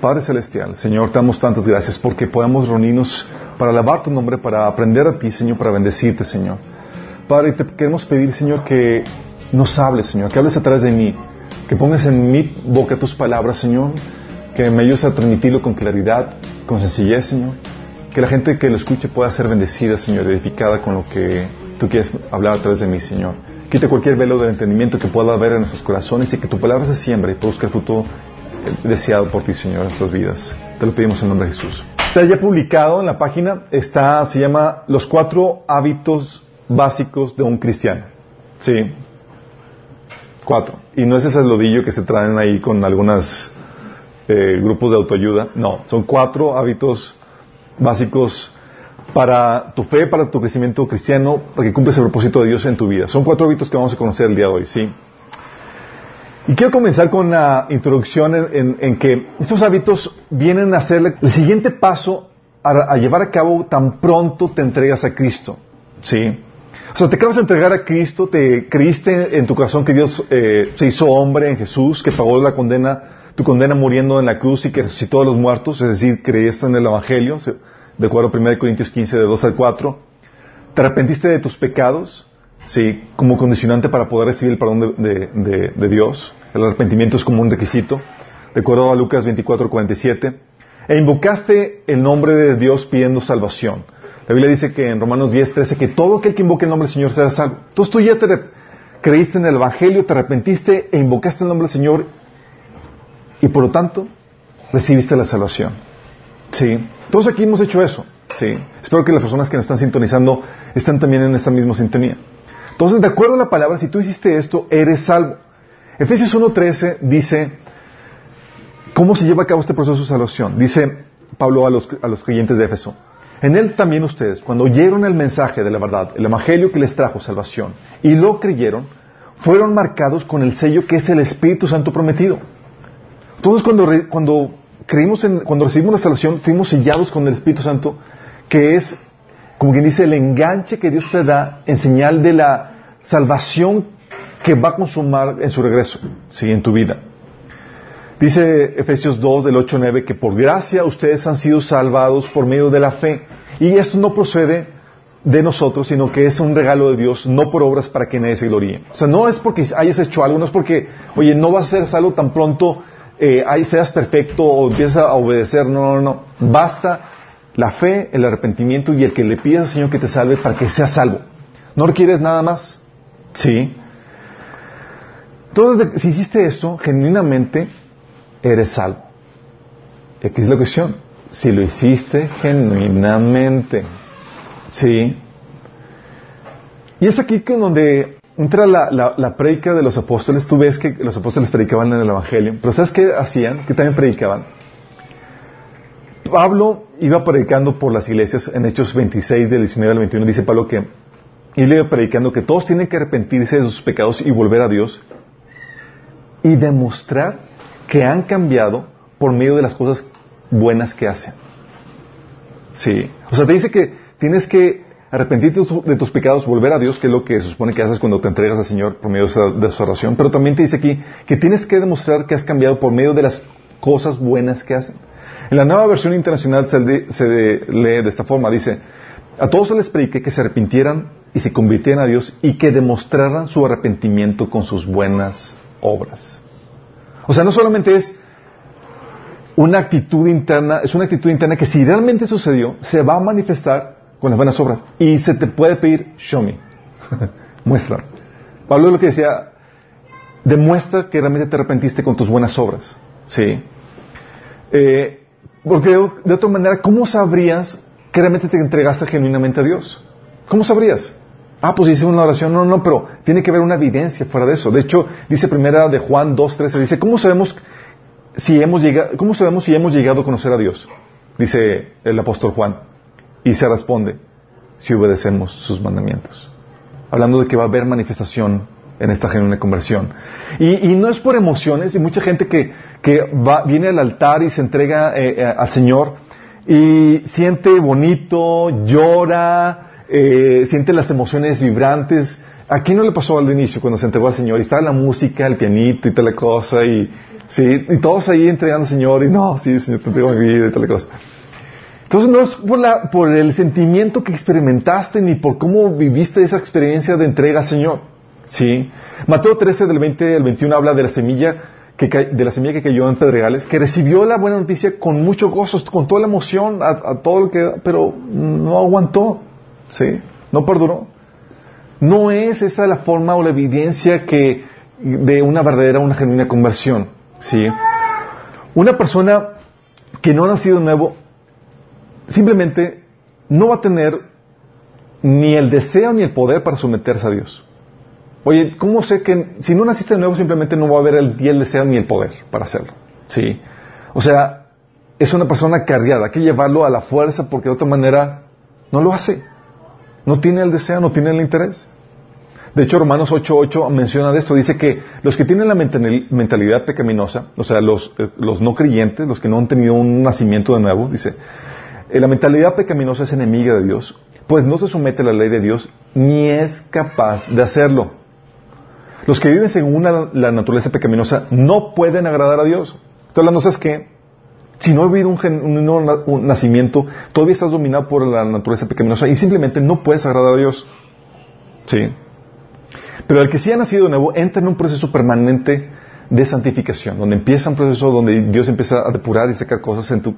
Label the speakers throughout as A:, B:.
A: Padre Celestial, Señor, te damos tantas gracias porque podemos reunirnos para alabar tu nombre, para aprender a ti, Señor, para bendecirte, Señor. Padre, te queremos pedir, Señor, que nos hables, Señor, que hables a través de mí, que pongas en mi boca tus palabras, Señor, que me ayudes a transmitirlo con claridad, con sencillez, Señor, que la gente que lo escuche pueda ser bendecida, Señor, edificada con lo que tú quieres hablar a través de mí, Señor. Quita cualquier velo de entendimiento que pueda haber en nuestros corazones y que tu palabra se siembre y produzca fruto deseado por ti, Señor, en nuestras vidas. Te lo pedimos en nombre de Jesús. Está ya publicado en la página, está, se llama Los cuatro hábitos básicos de un cristiano. Sí. Cuatro. Y no es ese lodillo que se traen ahí con algunos eh, grupos de autoayuda. No, son cuatro hábitos básicos para tu fe, para tu crecimiento cristiano, para que cumples el propósito de Dios en tu vida. Son cuatro hábitos que vamos a conocer el día de hoy, ¿sí? Y quiero comenzar con la introducción en, que estos hábitos vienen a ser el siguiente paso a, llevar a cabo tan pronto te entregas a Cristo. ¿Sí? O sea, te acabas de entregar a Cristo, te creíste en tu corazón que Dios eh, se hizo hombre en Jesús, que pagó la condena, tu condena muriendo en la cruz y que resucitó a los muertos, es decir, creíste en el Evangelio, de acuerdo a 1 Corintios 15, de 2 al 4. Te arrepentiste de tus pecados, Sí, como condicionante para poder recibir el perdón de, Dios. El arrepentimiento es como un requisito. De acuerdo a Lucas 24, 47. E invocaste el nombre de Dios pidiendo salvación. La Biblia dice que en Romanos 10, 13 que todo aquel que invoque el nombre del Señor será salvo. Entonces tú ya te creíste en el Evangelio, te arrepentiste e invocaste el nombre del Señor y por lo tanto recibiste la salvación. Sí. Todos aquí hemos hecho eso. Sí. Espero que las personas que nos están sintonizando estén también en esta misma sintonía. Entonces, de acuerdo a la palabra, si tú hiciste esto, eres salvo. Efesios 1.13 dice, ¿cómo se lleva a cabo este proceso de salvación? Dice Pablo a los, a los creyentes de Éfeso. En él también ustedes, cuando oyeron el mensaje de la verdad, el evangelio que les trajo salvación, y lo creyeron, fueron marcados con el sello que es el Espíritu Santo prometido. Entonces, cuando, cuando creímos en, cuando recibimos la salvación, fuimos sellados con el Espíritu Santo, que es como quien dice, el enganche que Dios te da en señal de la salvación que va a consumar en su regreso, ¿sí? en tu vida. Dice Efesios 2 del 8 al 9 que por gracia ustedes han sido salvados por medio de la fe. Y esto no procede de nosotros, sino que es un regalo de Dios, no por obras para que nadie se gloríe. O sea, no es porque hayas hecho algo, no es porque, oye, no vas a ser salvo tan pronto, eh, ahí seas perfecto o empiezas a obedecer. No, no, no. Basta la fe, el arrepentimiento y el que le pidas al Señor que te salve para que seas salvo. ¿No requieres nada más? Sí. Entonces, si hiciste eso, genuinamente eres salvo. Aquí es la cuestión. Si lo hiciste genuinamente. Sí. Y es aquí donde entra la, la, la predica de los apóstoles. Tú ves que los apóstoles predicaban en el Evangelio. Pero ¿sabes qué hacían? Que también predicaban Pablo iba predicando por las iglesias en Hechos 26 del 19 al 21. Dice Pablo que iba predicando que todos tienen que arrepentirse de sus pecados y volver a Dios y demostrar que han cambiado por medio de las cosas buenas que hacen. Sí. O sea, te dice que tienes que arrepentirte de tus pecados, volver a Dios, que es lo que se supone que haces cuando te entregas al Señor por medio de su oración. Pero también te dice aquí que tienes que demostrar que has cambiado por medio de las cosas buenas que hacen. En la nueva versión internacional se, lee de esta forma, dice, a todos se les prediqué que se arrepintieran y se convirtieran a Dios y que demostraran su arrepentimiento con sus buenas obras. O sea, no solamente es una actitud interna, es una actitud interna que si realmente sucedió, se va a manifestar con las buenas obras. Y se te puede pedir, show me, muestra. Pablo lo que decía, demuestra que realmente te arrepentiste con tus buenas obras. ¿Sí? Eh, porque de, otra manera, ¿cómo sabrías que realmente te entregaste genuinamente a Dios? ¿Cómo sabrías? Ah, pues hice una oración. No, no, pero tiene que haber una evidencia fuera de eso. De hecho, dice primera de Juan 2.13, dice, ¿cómo sabemos si hemos llegado, cómo sabemos si hemos llegado a conocer a Dios? Dice el apóstol Juan. Y se responde, si obedecemos sus mandamientos. Hablando de que va a haber manifestación en esta genuina conversión. Y, no es por emociones, y mucha gente que, que va, viene al altar y se entrega eh, eh, al Señor y siente bonito, llora, eh, siente las emociones vibrantes. ¿A quién no le pasó al inicio cuando se entregó al Señor? Y estaba la música, el pianito y tal cosa, y, sí, y todos ahí entregando al Señor, y no, sí, Señor, te entrego mi vida y tal cosa. Entonces no es por, la, por el sentimiento que experimentaste ni por cómo viviste esa experiencia de entrega al Señor. ¿Sí? Mateo 13 del 20 al 21 habla de la semilla que, de la semilla que cayó en pedregales, que recibió la buena noticia con mucho gozo, con toda la emoción, a, todo lo que, pero no aguantó, ¿sí? No perduró. No es esa la forma o la evidencia que de una verdadera, una genuina conversión, ¿sí? Una persona que no ha nacido nuevo simplemente no va a tener ni el deseo ni el poder para someterse a Dios. Oye, ¿cómo sé que si no naciste de nuevo simplemente no va a haber el, el deseo ni el poder para hacerlo? Sí. O sea, es una persona cargada, hay que llevarlo a la fuerza porque de otra manera no lo hace. No tiene el deseo, no tiene el interés. De hecho, Romanos 8.8 menciona de esto. Dice que los que tienen la mentalidad pecaminosa, o sea, los, eh, los no creyentes, los que no han tenido un nacimiento de nuevo, dice, eh, la mentalidad pecaminosa es enemiga de Dios, pues no se somete a la ley de Dios ni es capaz de hacerlo. Los que viven según la naturaleza pecaminosa no pueden agradar a Dios. Estoy hablando, ¿sabes qué? Si no ha habido un, nacimiento, todavía estás dominado por la naturaleza pecaminosa y simplemente no puedes agradar a Dios. ¿Sí? Pero el que sí ha nacido de nuevo entra en un proceso permanente de santificación, donde empieza un proceso donde Dios empieza a depurar y sacar cosas en tu,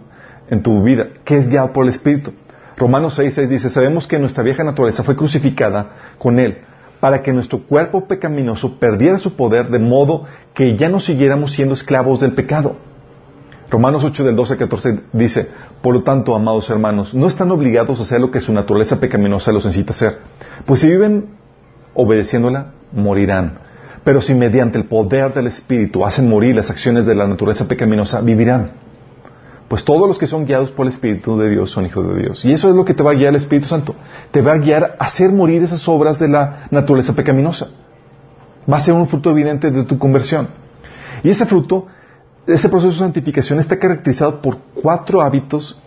A: en tu vida, que es guiado por el Espíritu. Romanos 6, dice, sabemos que nuestra vieja naturaleza fue crucificada con Él para que nuestro cuerpo pecaminoso perdiera su poder de modo que ya no siguiéramos siendo esclavos del pecado. Romanos 8 del 12 al 14 dice, por lo tanto, amados hermanos, no están obligados a hacer lo que su naturaleza pecaminosa los incita a hacer, pues si viven obedeciéndola, morirán. Pero si mediante el poder del Espíritu hacen morir las acciones de la naturaleza pecaminosa, vivirán. Pues todos los que son guiados por el Espíritu de Dios son hijos de Dios. Y eso es lo que te va a guiar el Espíritu Santo. Te va a guiar a hacer morir esas obras de la naturaleza pecaminosa. Va a ser un fruto evidente de tu conversión. Y ese fruto, ese proceso de santificación está caracterizado por cuatro hábitos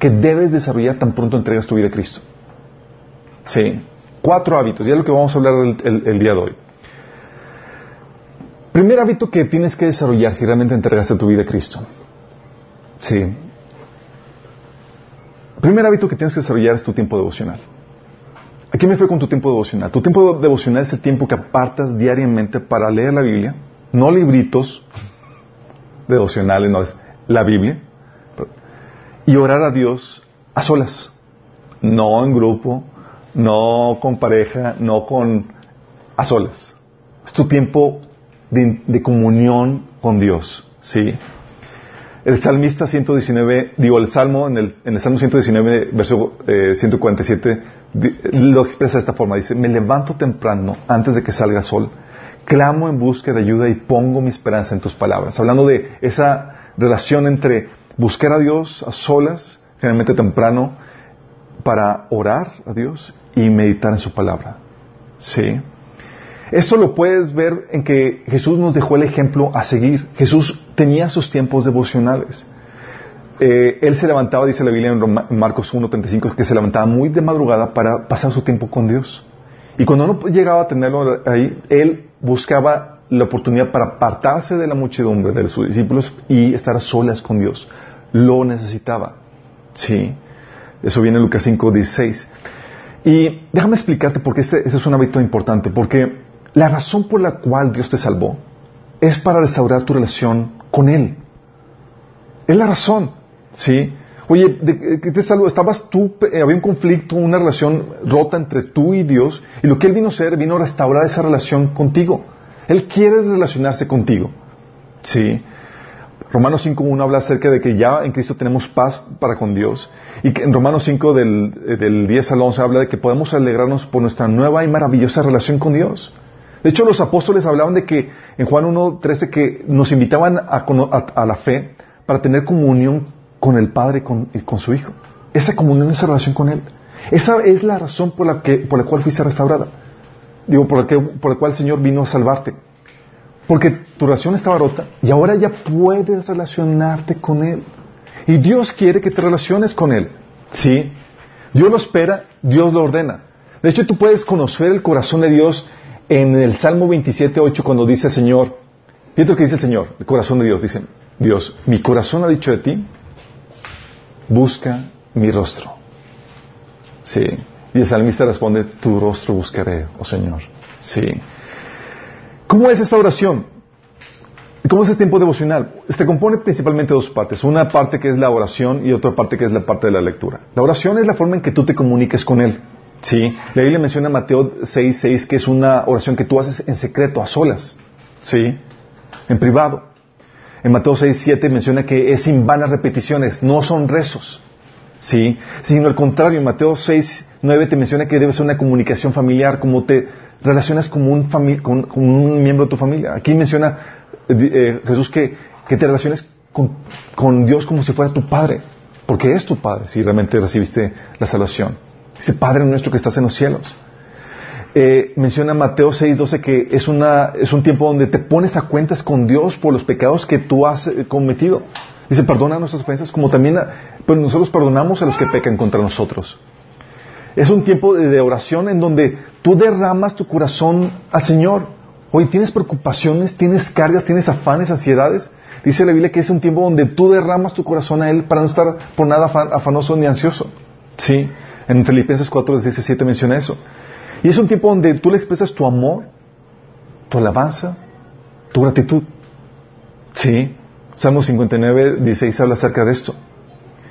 A: que debes desarrollar tan pronto entregas tu vida a Cristo. Sí, cuatro hábitos. Y es lo que vamos a hablar el, día de hoy. Primer hábito que tienes que desarrollar si realmente entregaste tu vida a Cristo Sí. primer hábito que tienes que desarrollar es tu tiempo devocional. Aquí me fue con tu tiempo devocional? Tu tiempo devocional es el tiempo que apartas diariamente para leer la Biblia, no libritos devocionales, no es la Biblia, y orar a Dios a solas, no en grupo, no con pareja, no con a solas. Es tu tiempo de, de comunión con Dios, ¿sí? El salmista 119, digo, el salmo, en el, en el salmo 119, verso 147, eh, lo expresa de esta forma. Dice, me levanto temprano antes de que salga sol, clamo en busca de ayuda y pongo mi esperanza en tus palabras. Hablando de esa relación entre buscar a Dios a solas, generalmente temprano, para orar a Dios y meditar en su palabra. ¿Sí? Esto lo puedes ver en que Jesús nos dejó el ejemplo a seguir. Jesús tenía sus tiempos devocionales. Eh, él se levantaba, dice la Biblia en Marcos 1.35, que se levantaba muy de madrugada para pasar su tiempo con Dios. Y cuando no llegaba a tenerlo ahí, él buscaba la oportunidad para apartarse de la muchedumbre de sus discípulos y estar a solas con Dios. Lo necesitaba. Sí. Eso viene en Lucas 5.16. Y déjame explicarte por qué este, este es un hábito importante. Porque la razón por la cual Dios te salvó es para restaurar tu relación con Él. Es la razón, ¿sí? Oye, ¿qué te salvó? Estabas tú, eh, había un conflicto, una relación rota entre tú y Dios, y lo que Él vino a hacer, vino a restaurar esa relación contigo. Él quiere relacionarse contigo, ¿sí? Romanos 5.1 habla acerca de que ya en Cristo tenemos paz para con Dios. Y que en Romanos 5 del, eh, del 10 al 11 habla de que podemos alegrarnos por nuestra nueva y maravillosa relación con Dios. De hecho, los apóstoles hablaban de que en Juan 1.13 que nos invitaban a, la fe para tener comunión con el Padre y con su Hijo. Esa comunión, esa relación con Él. Esa es la razón por la, que, por la cual fuiste restaurada. Digo, por la, que, por la cual el Señor vino a salvarte. Porque tu relación estaba rota y ahora ya puedes relacionarte con Él. Y Dios quiere que te relaciones con Él. ¿Sí? Dios lo espera, Dios lo ordena. De hecho, tú puedes conocer el corazón de Dios en el Salmo 27, 8, cuando dice el Señor, fíjate lo que dice el Señor, el corazón de Dios, dice, Dios, mi corazón ha dicho de ti, busca mi rostro. Sí. Y el salmista responde, tu rostro buscaré, oh Señor. Sí. ¿Cómo es esta oración? ¿Cómo es el tiempo devocional? Se compone principalmente de dos partes. Una parte que es la oración y otra parte que es la parte de la lectura. La oración es la forma en que tú te comuniques con Él. Sí. La Biblia menciona en Mateo 6, 6 que es una oración que tú haces en secreto, a solas. Sí. En privado. En Mateo 6, 7 menciona que es sin vanas repeticiones, no son rezos. ¿sí? Sino al contrario, en Mateo 6, 9 te menciona que debe ser una comunicación familiar, como te relacionas con un, con, un miembro de tu familia. Aquí menciona eh, Jesús que, te relaciones con, Dios como si fuera tu Padre, porque es tu Padre si realmente recibiste la salvación. Ese Padre nuestro que estás en los cielos. Eh, menciona Mateo 6:12 que es, una, es un tiempo donde te pones a cuentas con Dios por los pecados que tú has eh, cometido. Dice, perdona nuestras ofensas como también pero nosotros perdonamos a los que pecan contra nosotros. Es un tiempo de, oración en donde tú derramas tu corazón al Señor. Hoy tienes preocupaciones, tienes cargas, tienes afanes, ansiedades. Dice la Biblia que es un tiempo donde tú derramas tu corazón a Él para no estar por nada afanoso ni ansioso. Sí, en Filipenses 4, 17 menciona eso. Y es un tiempo donde tú le expresas tu amor, tu alabanza, tu gratitud. Sí, Salmo 59, 16 habla acerca de esto.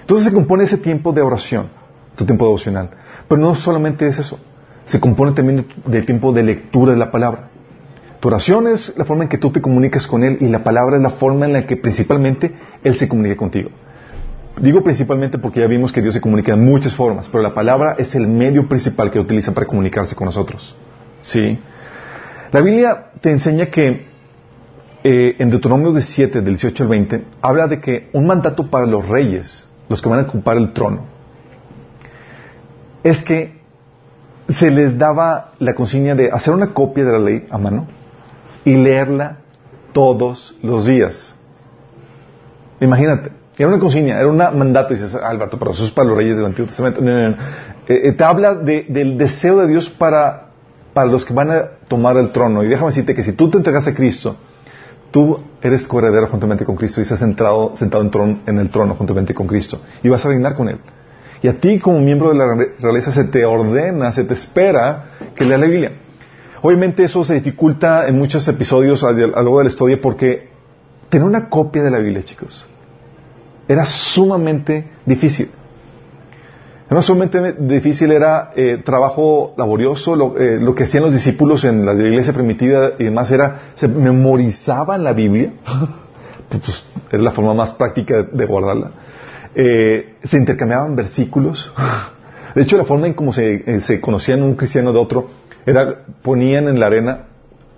A: Entonces se compone ese tiempo de oración, tu tiempo devocional. Pero no solamente es eso, se compone también del tiempo de lectura de la palabra. Tu oración es la forma en que tú te comunicas con Él y la palabra es la forma en la que principalmente Él se comunica contigo. Digo principalmente porque ya vimos que Dios se comunica de muchas formas, pero la palabra es el medio principal que utiliza para comunicarse con nosotros. ¿Sí? La Biblia te enseña que eh, en Deuteronomio 17, del 18 al 20, habla de que un mandato para los reyes, los que van a ocupar el trono, es que se les daba la consigna de hacer una copia de la ley a mano y leerla todos los días. Imagínate, era una consigna, era un mandato, dices, Alberto, pero eso es para los reyes del Antiguo Testamento. Eh, eh, te habla del deseo de Dios para, para los que van a tomar el trono. Y déjame decirte que si tú te entregas a Cristo, tú eres coheredero juntamente con Cristo y estás sentado, sentado en, el trono juntamente con Cristo y vas a reinar con Él. Y a ti como miembro de la realeza se te ordena, se te espera que lea la Biblia. Obviamente eso se dificulta en muchos episodios a lo largo de la historia porque tener una copia de la Biblia, chicos, era sumamente difícil. No solamente difícil era eh, trabajo laborioso, eh, lo, que hacían los discípulos en la iglesia primitiva y demás era, se memorizaban la Biblia, pues, pues, es la forma más práctica de, guardarla, eh, se intercambiaban versículos, de hecho la forma en cómo se, se, conocían un cristiano de otro era, ponían en la arena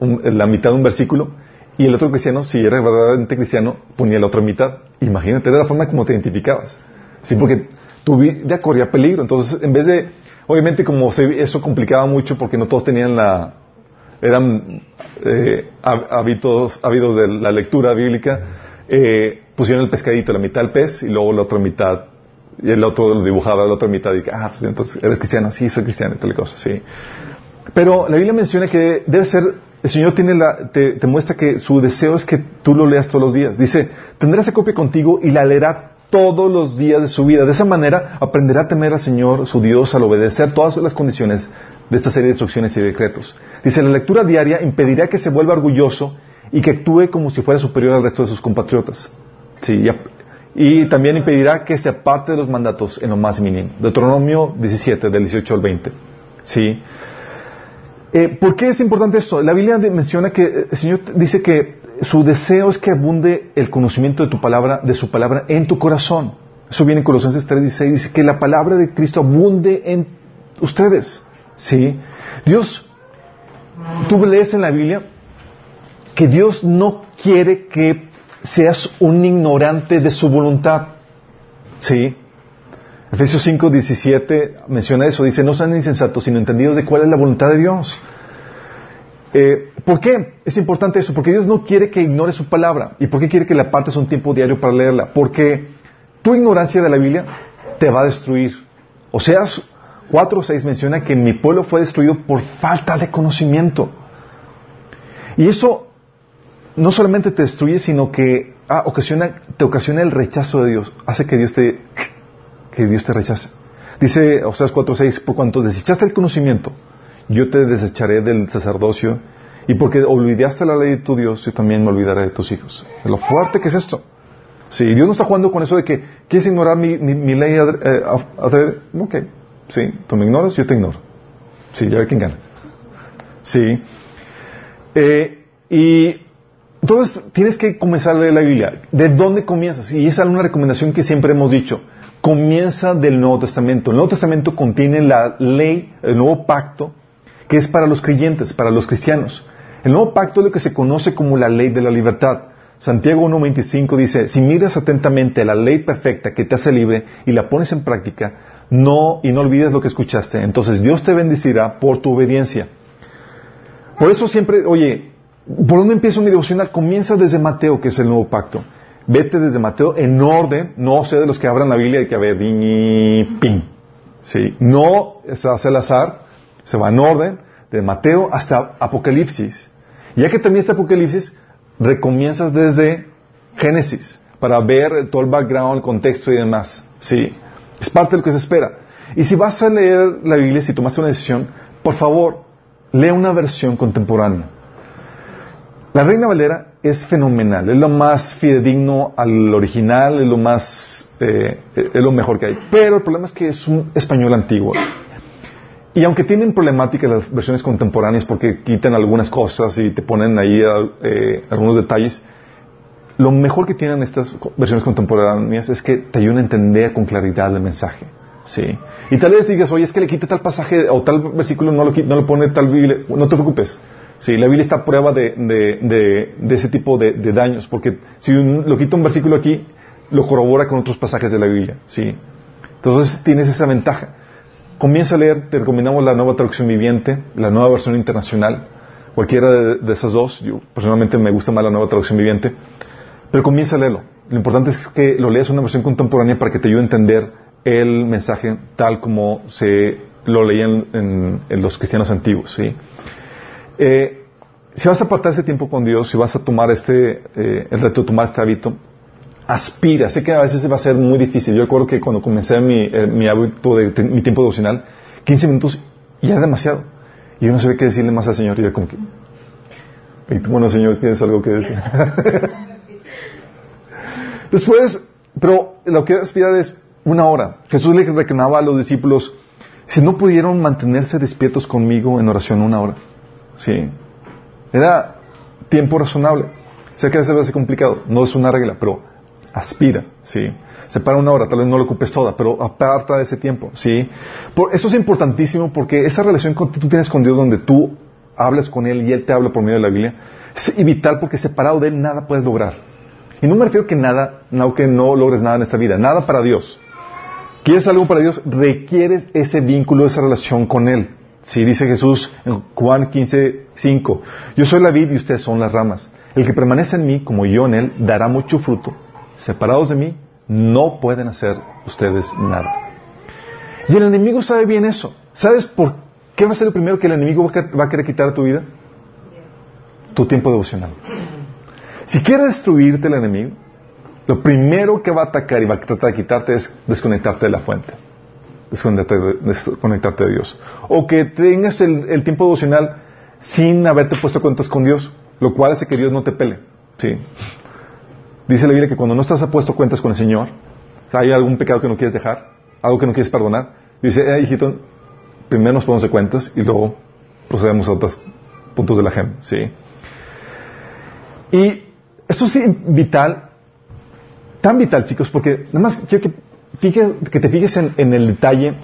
A: la mitad de un versículo y el otro cristiano, si era verdaderamente cristiano, ponía la otra mitad. Imagínate, era la forma como te identificabas. Sí, porque tu vida corría peligro. Entonces, en vez de, obviamente como eso complicaba mucho porque no todos tenían la, eran eh, hábitos, hábitos de la lectura bíblica, eh, pusieron el pescadito, la mitad del pez y luego la otra mitad, y el otro lo dibujaba la otra mitad y ah, pues entonces eres cristiano, sí, soy cristiano y tal cosa, sí. Pero la Biblia menciona que debe ser, el Señor tiene la, te, te muestra que su deseo es que tú lo leas todos los días. Dice, tendrás esa copia contigo y la leerá todos los días de su vida. De esa manera aprenderá a temer al Señor, su Dios, al obedecer todas las condiciones de esta serie de instrucciones y decretos. Dice, la lectura diaria impedirá que se vuelva orgulloso y que actúe como si fuera superior al resto de sus compatriotas. Sí, y, también impedirá que se aparte de los mandatos en lo más mínimo. Deuteronomio 17, del 18 al 20. Sí. Eh, ¿Por qué es importante esto? La Biblia menciona que eh, el Señor dice que su deseo es que abunde el conocimiento de tu palabra, de su palabra en tu corazón. Eso viene en Colosenses 3:16, dice que la palabra de Cristo abunde en ustedes. ¿Sí? Dios, tú lees en la Biblia que Dios no quiere que seas un ignorante de su voluntad. ¿Sí? Efesios 5:17 menciona eso, dice, no sean insensatos, sino entendidos de cuál es la voluntad de Dios. Eh, ¿Por qué es importante eso? Porque Dios no quiere que ignores su palabra. ¿Y por qué quiere que le apartes un tiempo diario para leerla? Porque tu ignorancia de la Biblia te va a destruir. O seas 4.6 menciona que mi pueblo fue destruido por falta de conocimiento. Y eso no solamente te destruye, sino que ah, ocasiona, te ocasiona el rechazo de Dios. Hace que Dios te, que Dios te rechace. Dice Oseas 4.6, por cuanto desechaste el conocimiento, yo te desecharé del sacerdocio y porque olvidaste la ley de tu Dios, yo también me olvidaré de tus hijos. Lo fuerte que es esto. Sí, Dios no está jugando con eso de que quieres ignorar mi, mi, ley. Eh, ok, sí, tú me ignoras, yo te ignoro. Sí, ya ve quién gana. Sí. Eh, y entonces tienes que comenzar a leer la Biblia. ¿De dónde comienzas? Y esa es una recomendación que siempre hemos dicho. Comienza del Nuevo Testamento. El Nuevo Testamento contiene la ley, el nuevo pacto, que es para los creyentes, para los cristianos. El nuevo pacto es lo que se conoce como la ley de la libertad. Santiago 1.25 dice, si miras atentamente la ley perfecta que te hace libre y la pones en práctica, no, y no olvides lo que escuchaste, entonces Dios te bendecirá por tu obediencia. Por eso siempre, oye, ¿por dónde empieza mi devocional? Comienza desde Mateo, que es el nuevo pacto. Vete desde Mateo en orden, no sé de los que abran la Biblia y que a ver, ping. ¿Sí? No se hace al azar, se va en orden, de Mateo hasta Apocalipsis. Ya que termina este Apocalipsis, recomienzas desde Génesis para ver todo el background, el contexto y demás. Sí, es parte de lo que se espera. Y si vas a leer la Biblia, si tomaste una decisión, por favor, lee una versión contemporánea. La Reina Valera es fenomenal, es lo más fidedigno al original, es lo más, eh, es lo mejor que hay. Pero el problema es que es un español antiguo. Y aunque tienen problemáticas las versiones contemporáneas porque quitan algunas cosas y te ponen ahí eh, algunos detalles, lo mejor que tienen estas versiones contemporáneas es que te ayudan a entender con claridad el mensaje. ¿sí? Y tal vez digas, oye, es que le quita tal pasaje o tal versículo, no lo, no lo pone tal Biblia. No te preocupes. Sí, la Biblia está a prueba de, de, de, ese tipo de, daños, porque si lo quita un versículo aquí, lo corrobora con otros pasajes de la Biblia. ¿sí? Entonces tienes esa ventaja. Comienza a leer, te recomendamos la nueva traducción viviente, la nueva versión internacional, cualquiera de, esas dos. Yo personalmente me gusta más la nueva traducción viviente, pero comienza a leerlo. Lo importante es que lo leas en una versión contemporánea para que te ayude a entender el mensaje tal como se lo leían en, los cristianos antiguos. ¿sí? Eh, si vas a apartar ese tiempo con Dios, si vas a tomar este, eh, el reto de tomar este hábito, aspira. Sé que a veces va a ser muy difícil. Yo recuerdo que cuando comencé mi, eh, mi hábito de, mi tiempo devocional, 15 minutos ya es demasiado. Y yo no sabía qué decirle más al Señor. Y yo como que, bueno, Señor, tienes algo que decir. Después, pero lo que aspirar es una hora. Jesús le reclamaba a los discípulos, si no pudieron mantenerse despiertos conmigo en oración una hora. Sí. Era tiempo razonable. Sé que a veces ser complicado, no es una regla, pero aspira, ¿sí? Separa una hora, tal vez no lo ocupes toda, pero aparta de ese tiempo, ¿sí? Por, eso es importantísimo porque esa relación que tú tienes con Dios donde tú hablas con Él y Él te habla por medio de la Biblia, es vital porque separado de Él nada puedes lograr. Y no me refiero que nada, no que no logres nada en esta vida, nada para Dios. ¿Quieres algo para Dios? Requieres ese vínculo, esa relación con Él. Sí, dice Jesús en Juan 15, 5. Yo soy la vid y ustedes son las ramas. El que permanece en mí, como yo en Él, dará mucho fruto separados de mí, no pueden hacer ustedes nada. Y el enemigo sabe bien eso. ¿Sabes por qué va a ser lo primero que el enemigo va a querer quitar tu vida? Tu tiempo devocional. Si quiere destruirte el enemigo, lo primero que va a atacar y va a tratar de quitarte es desconectarte de la fuente. Desconectarte de, Dios. O que tengas el, el tiempo devocional sin haberte puesto cuentas con Dios, lo cual hace que Dios no te pele. Sí. Dice la Biblia que cuando no estás apuesto cuentas con el Señor, hay algún pecado que no quieres dejar, algo que no quieres perdonar, dice, eh, hijito, primero nos ponemos de cuentas y luego procedemos a otros puntos de la agenda, ¿sí? Y esto es vital, tan vital, chicos, porque nada más quiero que, que te fijes en, el detalle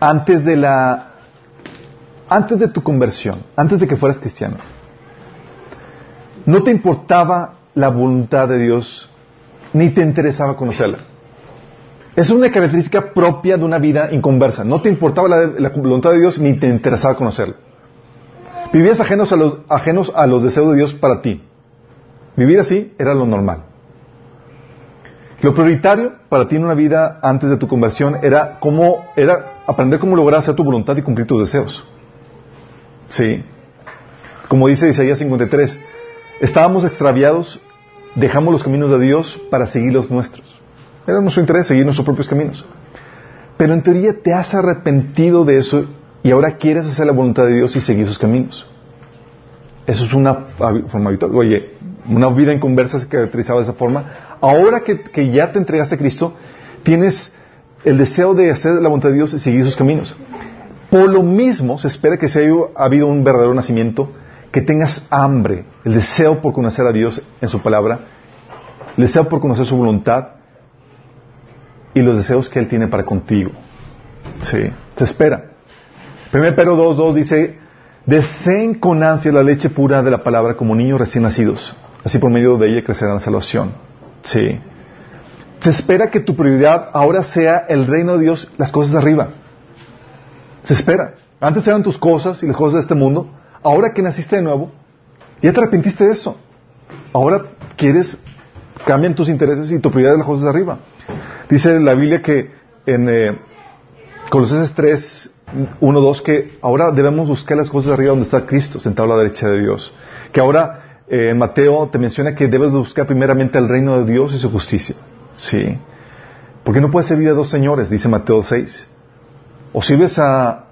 A: antes de la antes de tu conversión, antes de que fueras cristiano. No te importaba la voluntad de Dios, ni te interesaba conocerla. Es una característica propia de una vida inconversa. No te importaba la, voluntad de Dios, ni te interesaba conocerla. Vivías a, los, ajenos a los deseos de Dios para ti. Vivir así era lo normal. Lo prioritario para ti en una vida antes de tu conversión era cómo, era aprender cómo lograr hacer tu voluntad y cumplir tus deseos. Sí. Como dice Isaías 53, estábamos extraviados, dejamos los caminos de Dios para seguir los nuestros. Era nuestro interés seguir nuestros propios caminos. Pero en teoría te has arrepentido de eso y ahora quieres hacer la voluntad de Dios y seguir sus caminos. Eso es una forma habitual. Oye, una vida en conversa se caracterizaba de esa forma. Ahora que, ya te entregaste a Cristo, tienes el deseo de hacer la voluntad de Dios y seguir sus caminos. Por lo mismo, se espera que si haya habido un verdadero nacimiento, que tengas hambre, el deseo por conocer a Dios en su palabra, el deseo por conocer su voluntad y los deseos que Él tiene para contigo. Sí, se espera. 1 Pedro 2.2 dice, deseen con ansia la leche pura de la palabra como niños recién nacidos. Así por medio de ella crecerán la salvación. Sí. Se espera que tu prioridad ahora sea el reino de Dios, las cosas de arriba. Se espera. Antes eran tus cosas y las cosas de este mundo. Ahora que naciste de nuevo, ya te arrepentiste de eso. Ahora quieres, cambian tus intereses y tu prioridad es las cosas de arriba. Dice la Biblia que en eh, Colosenses 3, 1, 2, que ahora debemos buscar las cosas de arriba donde está Cristo, sentado a la derecha de Dios. Que ahora eh, Mateo te menciona que debes buscar primeramente el reino de Dios y su justicia. Sí. Porque no puedes servir a dos señores, dice Mateo 6. O sirves a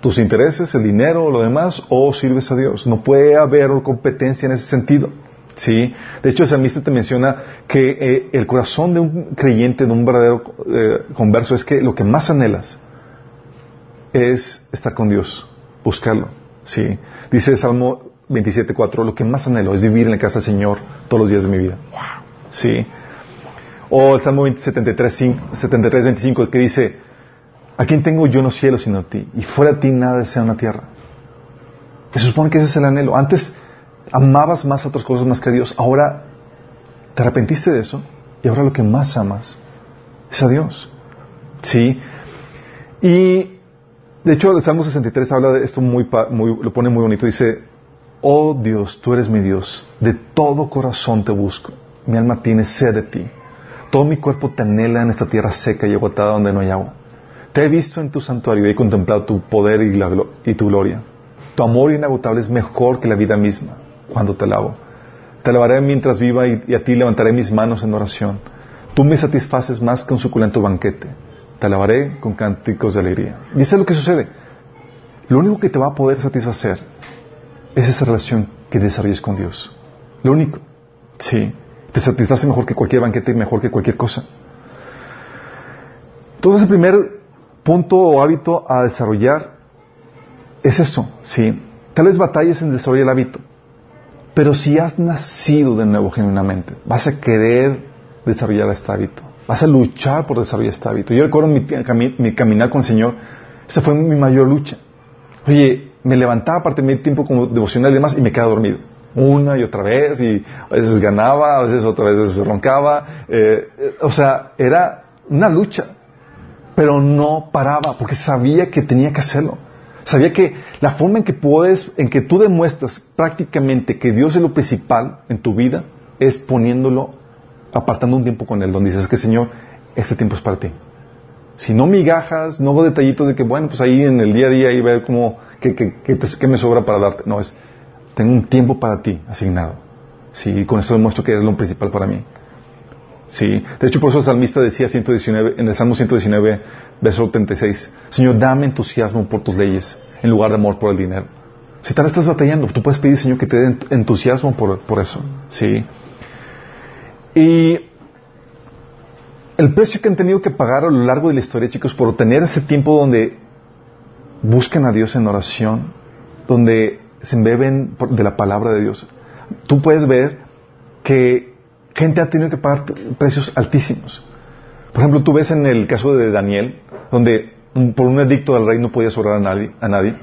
A: tus intereses, el dinero, o lo demás, o sirves a Dios. No puede haber competencia en ese sentido. ¿Sí? De hecho, el salmista te menciona que eh, el corazón de un creyente, de un verdadero eh, converso, es que lo que más anhelas es estar con Dios, buscarlo. ¿Sí? Dice Salmo 27.4, lo que más anhelo es vivir en la casa del Señor todos los días de mi vida. ¿Sí? O el Salmo 73.25 que dice, ¿a quién tengo yo en los cielos sino a ti? Y fuera de ti nada desea una tierra. Se supone que ese es el anhelo. Antes amabas más a otras cosas más que a Dios. Ahora te arrepentiste de eso y ahora lo que más amas es a Dios. ¿Sí? Y de hecho el Salmo 63 habla de esto muy lo pone muy bonito. Dice, oh Dios, tú eres mi Dios, de todo corazón te busco. Mi alma tiene sed de ti. Todo mi cuerpo te anhela en esta tierra seca y agotada donde no hay agua. Te he visto en tu santuario y he contemplado tu poder y, y tu gloria. Tu amor inagotable es mejor que la vida misma cuando te alabo. Te alabaré mientras viva y, a ti levantaré mis manos en oración. Tú me satisfaces más que un suculento banquete. Te alabaré con cánticos de alegría. Y es lo que sucede. Lo único que te va a poder satisfacer es esa relación que desarrolles con Dios. Lo único. Sí. Te satisface mejor que cualquier banquete mejor que cualquier cosa. Entonces el primer punto o hábito a desarrollar es eso, ¿sí? Tal vez batalles en desarrollar el hábito, pero si has nacido de nuevo genuinamente, vas a querer desarrollar este hábito. Vas a luchar por desarrollar este hábito. Yo recuerdo mi, mi caminar con el Señor, esa fue mi mayor lucha. Oye, me levantaba parte de mi tiempo como devocional y demás y me quedaba dormido. Una y otra vez, y a veces ganaba, a veces otra vez roncaba. Eh, eh, o sea, era una lucha. Pero no paraba, porque sabía que tenía que hacerlo. Sabía que la forma en que puedes, en que tú demuestras prácticamente que Dios es lo principal en tu vida, es poniéndolo, apartando un tiempo con Él, donde dices que Señor, este tiempo es para ti. Si no migajas, no hago detallitos de que, bueno, pues ahí en el día a día y ver cómo, qué, me sobra para darte. No, es, tengo un tiempo para ti asignado. Sí, con eso demuestro que eres lo principal para mí. Sí, de hecho por eso el salmista decía 119, en el Salmo 119, verso 36, Señor, dame entusiasmo por tus leyes en lugar de amor por el dinero. Si tal estás batallando, tú puedes pedir, Señor, que te dé entusiasmo por, por eso. Sí. Y el precio que han tenido que pagar a lo largo de la historia, chicos, por tener ese tiempo donde buscan a Dios en oración, donde se embeben de la palabra de Dios. Tú puedes ver que gente ha tenido que pagar precios altísimos. Por ejemplo, tú ves en el caso de Daniel, donde por un edicto del rey no podía sobrar a nadie, a nadie.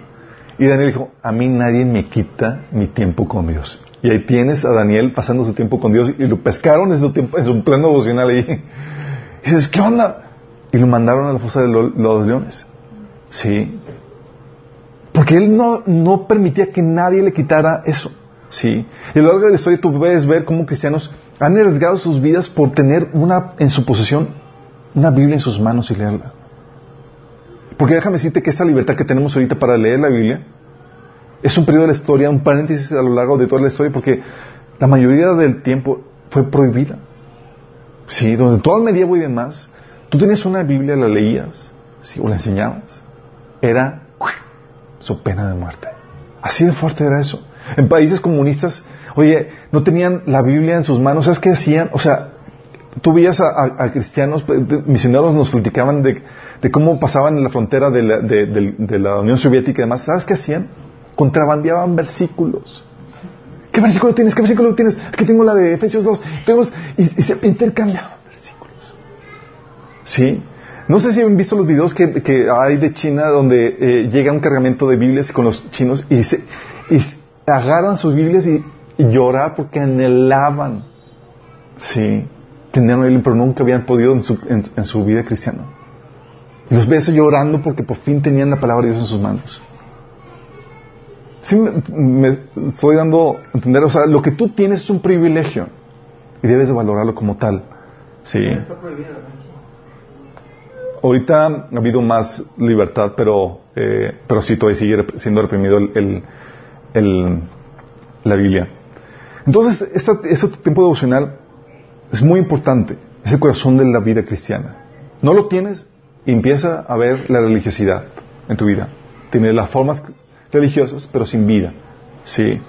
A: Y Daniel dijo, a mí nadie me quita mi tiempo con Dios. Y ahí tienes a Daniel pasando su tiempo con Dios y lo pescaron en su, tiempo, en su pleno devocional ahí. Y dices, ¿qué onda? Y lo mandaron a la fosa de los leones. Sí. Porque él no, no permitía que nadie le quitara eso. Sí. Y a lo largo de la historia tú puedes ver cómo cristianos han arriesgado sus vidas por tener una en su posesión una Biblia en sus manos y leerla. Porque déjame decirte que esa libertad que tenemos ahorita para leer la Biblia es un periodo de la historia, un paréntesis a lo largo de toda la historia, porque la mayoría del tiempo fue prohibida. Sí, donde todo el medievo y demás, tú tenías una Biblia, la leías, sí, o la enseñabas, era su pena de muerte. Así de fuerte era eso. En países comunistas, oye, no tenían la Biblia en sus manos, ¿sabes qué hacían? O sea, tú veías a, cristianos, misioneros nos platicaban de, cómo pasaban en la frontera de la, de la Unión Soviética y demás, ¿sabes qué hacían? Contrabandeaban versículos. ¿Qué versículo tienes? ¿Qué versículo tienes? Aquí tengo la de Efesios 2. y, se intercambiaban versículos. ¿Sí? No sé si han visto los videos que, hay de China donde eh, llega un cargamento de Biblias con los chinos y se, y agarran sus Biblias y, llorar porque anhelaban. Sí. Tenían Biblia, pero nunca habían podido en su, en su vida cristiana. Y los ves llorando porque por fin tenían la palabra de Dios en sus manos. Sí me, estoy dando a entender, o sea, lo que tú tienes es un privilegio y debes de valorarlo como tal. Sí. Ahorita ha habido más libertad, pero, eh, pero sí todavía sigue siendo reprimido el, el, la Biblia. Entonces, este tiempo devocional es muy importante. Es el corazón de la vida cristiana. No lo tienes empieza a ver la religiosidad en tu vida. Tienes las formas religiosas, pero sin vida. ¿Sí?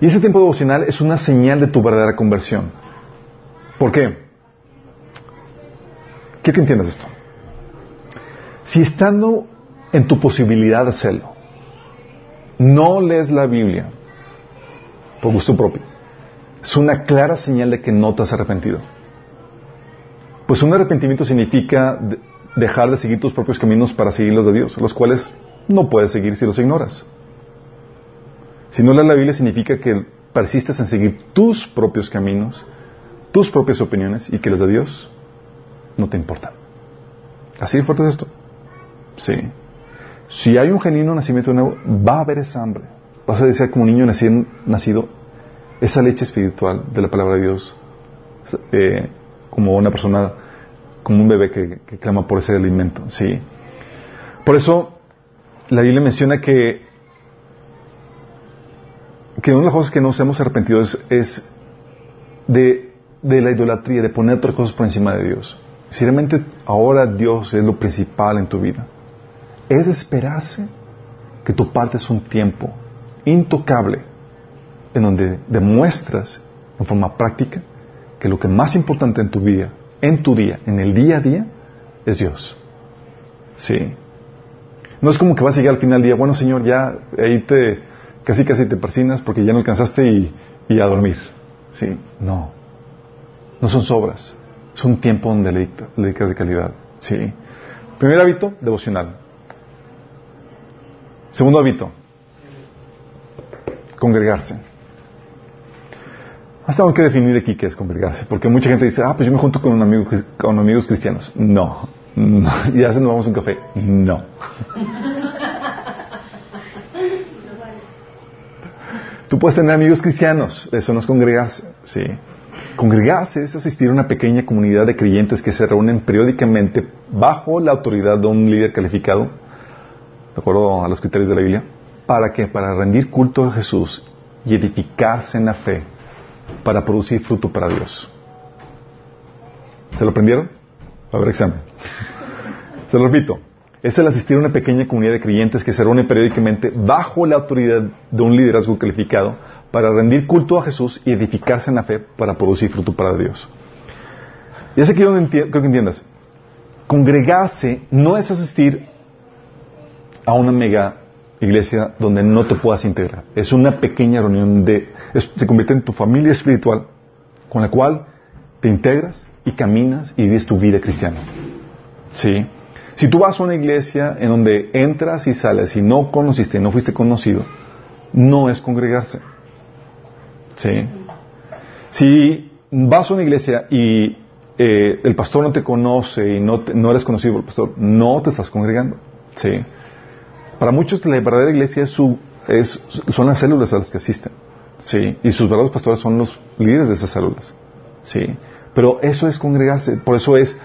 A: Y ese tiempo devocional es una señal de tu verdadera conversión. ¿Por qué? Quiero que entiendas esto. Si estando en tu posibilidad de hacerlo, no lees la Biblia por gusto propio, es una clara señal de que no te has arrepentido. Pues un arrepentimiento significa dejar de seguir tus propios caminos para seguir los de Dios, los cuales no puedes seguir si los ignoras. Si no lees la Biblia significa que persistes en seguir tus propios caminos, tus propias opiniones y que las de Dios no te importan. ¿Así de fuerte es esto? Sí. Si hay un genuino nacimiento nuevo, va a haber esa hambre. Vas a decir como un niño nacido, esa leche espiritual de la palabra de Dios, eh, como una persona, como un bebé que, que clama por ese alimento. Sí. Por eso la Biblia menciona que, que una de las cosas que nos hemos arrepentido es, de, la idolatría, de poner otras cosas por encima de Dios. Si realmente ahora Dios es lo principal en tu vida, es esperarse que tu parte es un tiempo intocable en donde demuestras en forma práctica que lo que más importante en tu vida, en tu día, en el día a día, es Dios. Sí. No es como que vas a llegar al final del día, bueno Señor, ya ahí te, casi casi te persinas porque ya no alcanzaste y, y a dormir. Sí, no. No son sobras. Es un tiempo donde le dedicas de calidad. Sí. Primer hábito, devocional. Segundo hábito, congregarse. Hasta tengo que definir aquí qué es congregarse, porque mucha gente dice, ah, pues yo me junto con, amigos, con amigos cristianos. No. ¿Y ya nos vamos un café? No. Tú puedes tener amigos cristianos, eso no es congregarse, ¿sí? Congregarse es asistir a una pequeña comunidad de creyentes que se reúnen periódicamente bajo la autoridad de un líder calificado, de acuerdo a los criterios de la Biblia, para que para rendir culto a Jesús y edificarse en la fe, para producir fruto para Dios. ¿Se lo aprendieron? A ver examen. Se lo repito. Es el asistir a una pequeña comunidad de creyentes que se reúne periódicamente bajo la autoridad de un liderazgo calificado para rendir culto a Jesús y edificarse en la fe para producir fruto para Dios. Y es aquí donde creo que entiendas. Congregarse no es asistir a una mega iglesia donde no te puedas integrar. Es una pequeña reunión de... se convierte en tu familia espiritual con la cual te integras y caminas y vives tu vida cristiana. ¿Sí? Si tú vas a una iglesia en donde entras y sales y no conociste, no fuiste conocido, no es congregarse. ¿Sí? Si vas a una iglesia y eh, el pastor no te conoce y no, no eres conocido por el pastor, no te estás congregando. ¿Sí? Para muchos la verdadera iglesia es su, es, son las células a las que asisten. ¿Sí? Y sus verdaderos pastores son los líderes de esas células. ¿Sí? Pero eso es congregarse, por eso es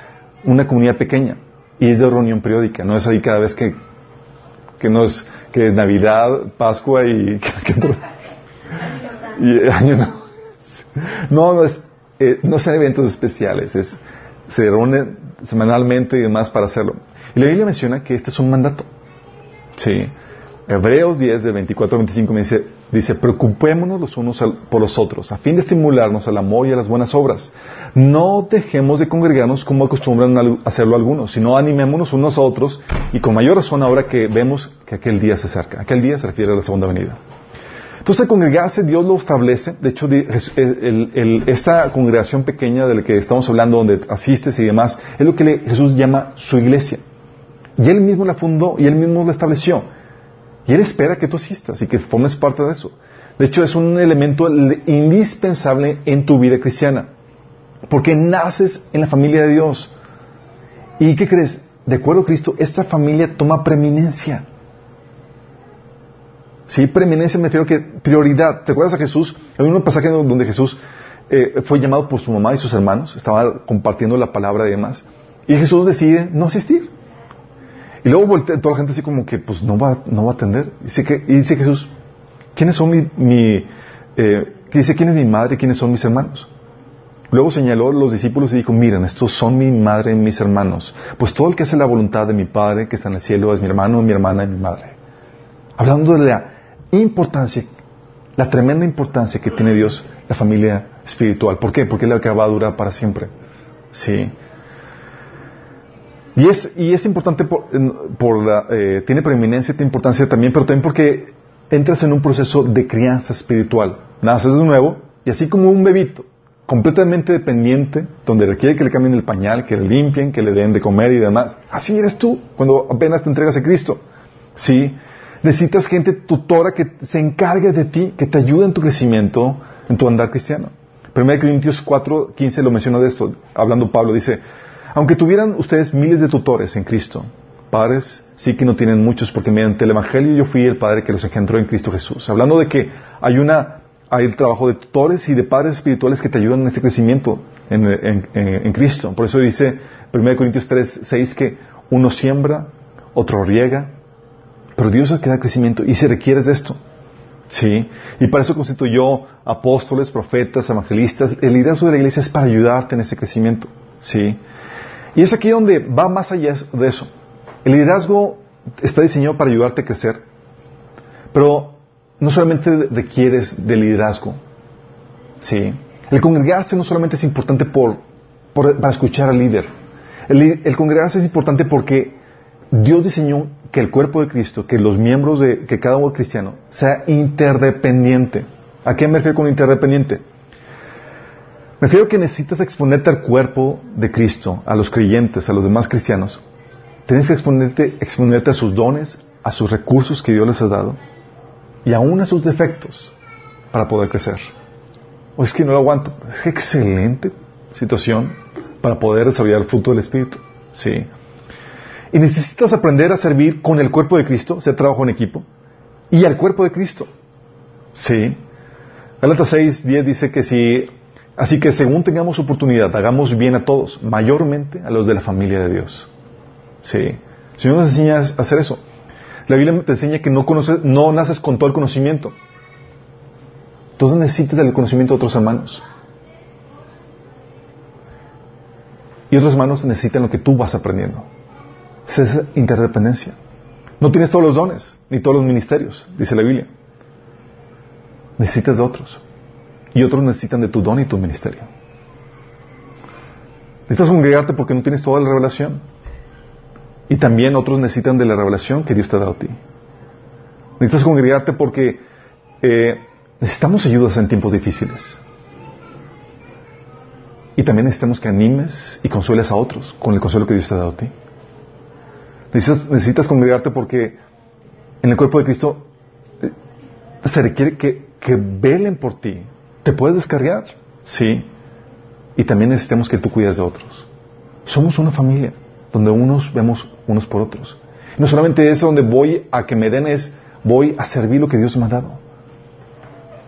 A: una comunidad pequeña. Y es de reunión periódica, no es ahí cada vez que, que no es, que es Navidad, Pascua y, y año no. No, no es, eh, no sean eventos especiales, es, se reúnen semanalmente y demás para hacerlo. Y la Biblia menciona que este es un mandato. Sí. Hebreos 10, de 24 a 25 me dice, dice, preocupémonos los unos por los otros, a fin de estimularnos al amor y a las buenas obras. No dejemos de congregarnos como acostumbran hacerlo algunos, sino animémonos unos a otros y con mayor razón ahora que vemos que aquel día se acerca. Aquel día se refiere a la segunda venida. Entonces, congregarse, Dios lo establece. De hecho, esta congregación pequeña de la que estamos hablando, donde asistes y demás, es lo que Jesús llama su iglesia. Y Él mismo la fundó y Él mismo la estableció. Y Él espera que tú asistas y que formes parte de eso. De hecho, es un elemento indispensable en tu vida cristiana. Porque naces en la familia de Dios. ¿Y qué crees? De acuerdo a Cristo, esta familia toma preeminencia. Sí, preeminencia me refiero que prioridad. ¿Te acuerdas a Jesús? Hay un pasaje donde Jesús eh, fue llamado por su mamá y sus hermanos, estaba compartiendo la palabra y demás. Y Jesús decide no asistir. Y luego voltea toda la gente así como que pues no va, no va a atender. Y dice, que, dice Jesús, ¿quiénes son mi, mi eh, dice, quién es mi madre y quiénes son mis hermanos? Luego señaló a los discípulos y dijo, miren, estos son mi madre y mis hermanos. Pues todo el que hace la voluntad de mi Padre que está en el cielo es mi hermano, mi hermana y mi madre. Hablando de la importancia, la tremenda importancia que tiene Dios, la familia espiritual. ¿Por qué? Porque es la que va a durar para siempre. Sí. Y es, y es importante por, la, eh, tiene preeminencia, tiene importancia también, pero también porque entras en un proceso de crianza espiritual. Naces de nuevo y así como un bebito, completamente dependiente, donde requiere que le cambien el pañal, que le limpien, que le den de comer y demás. Así eres tú cuando apenas te entregas a Cristo. Sí. Necesitas gente tutora que se encargue de ti, que te ayude en tu crecimiento, en tu andar cristiano. 1 Corintios 4, 15 lo menciona de esto, hablando Pablo, dice, aunque tuvieran ustedes miles de tutores en Cristo, padres sí que no tienen muchos, porque mediante el Evangelio yo fui el padre que los engendró en Cristo Jesús. Hablando de que hay una, hay el trabajo de tutores y de padres espirituales que te ayudan en ese crecimiento en, Cristo. Por eso dice 1 Corintios 3, 6 que uno siembra, otro riega, pero Dios que da crecimiento y se requiere de esto. ¿Sí? Y para eso constituyó apóstoles, profetas, evangelistas. El liderazgo de la iglesia es para ayudarte en ese crecimiento. ¿Sí? Y es aquí donde va más allá de eso. El liderazgo está diseñado para ayudarte a crecer, pero no solamente requieres de liderazgo. ¿Sí? El congregarse no solamente es importante por, para escuchar al líder. El, congregarse es importante porque Dios diseñó que el cuerpo de Cristo, que los miembros de que cada uno cristiano sea interdependiente. ¿A qué me refiero con interdependiente? Me refiero que necesitas exponerte al cuerpo de Cristo, a los creyentes, a los demás cristianos. Tienes que exponerte, exponerte a sus dones, a sus recursos que Dios les ha dado y aún a sus defectos para poder crecer. O es que no lo aguanto. Es excelente situación para poder desarrollar el fruto del Espíritu. Sí. Y necesitas aprender a servir con el cuerpo de Cristo, sea trabajo en equipo, y al cuerpo de Cristo. Sí. Gálatas 6, 10 dice que si Así que según tengamos oportunidad, hagamos bien a todos, mayormente a los de la familia de Dios. Sí. El nos enseña a hacer eso. La Biblia te enseña que no, conoces, no naces con todo el conocimiento. Entonces necesitas el conocimiento de otros hermanos. Y otros hermanos necesitan lo que tú vas aprendiendo. Esa es interdependencia. No tienes todos los dones, ni todos los ministerios, dice la Biblia. Necesitas de otros. Y otros necesitan de tu don y tu ministerio. Necesitas congregarte porque no tienes toda la revelación. Y también otros necesitan de la revelación que Dios te ha dado a ti. Necesitas congregarte porque eh, necesitamos ayudas en tiempos difíciles. Y también necesitamos que animes y consueles a otros con el consuelo que Dios te ha dado a ti. Necesitas, necesitas congregarte porque en el cuerpo de Cristo eh, se requiere que, que velen por ti, ¿Te puedes descargar? Sí. Y también necesitamos que tú cuides de otros. Somos una familia donde unos vemos unos por otros. No solamente es donde voy a que me den, es voy a servir lo que Dios me ha dado.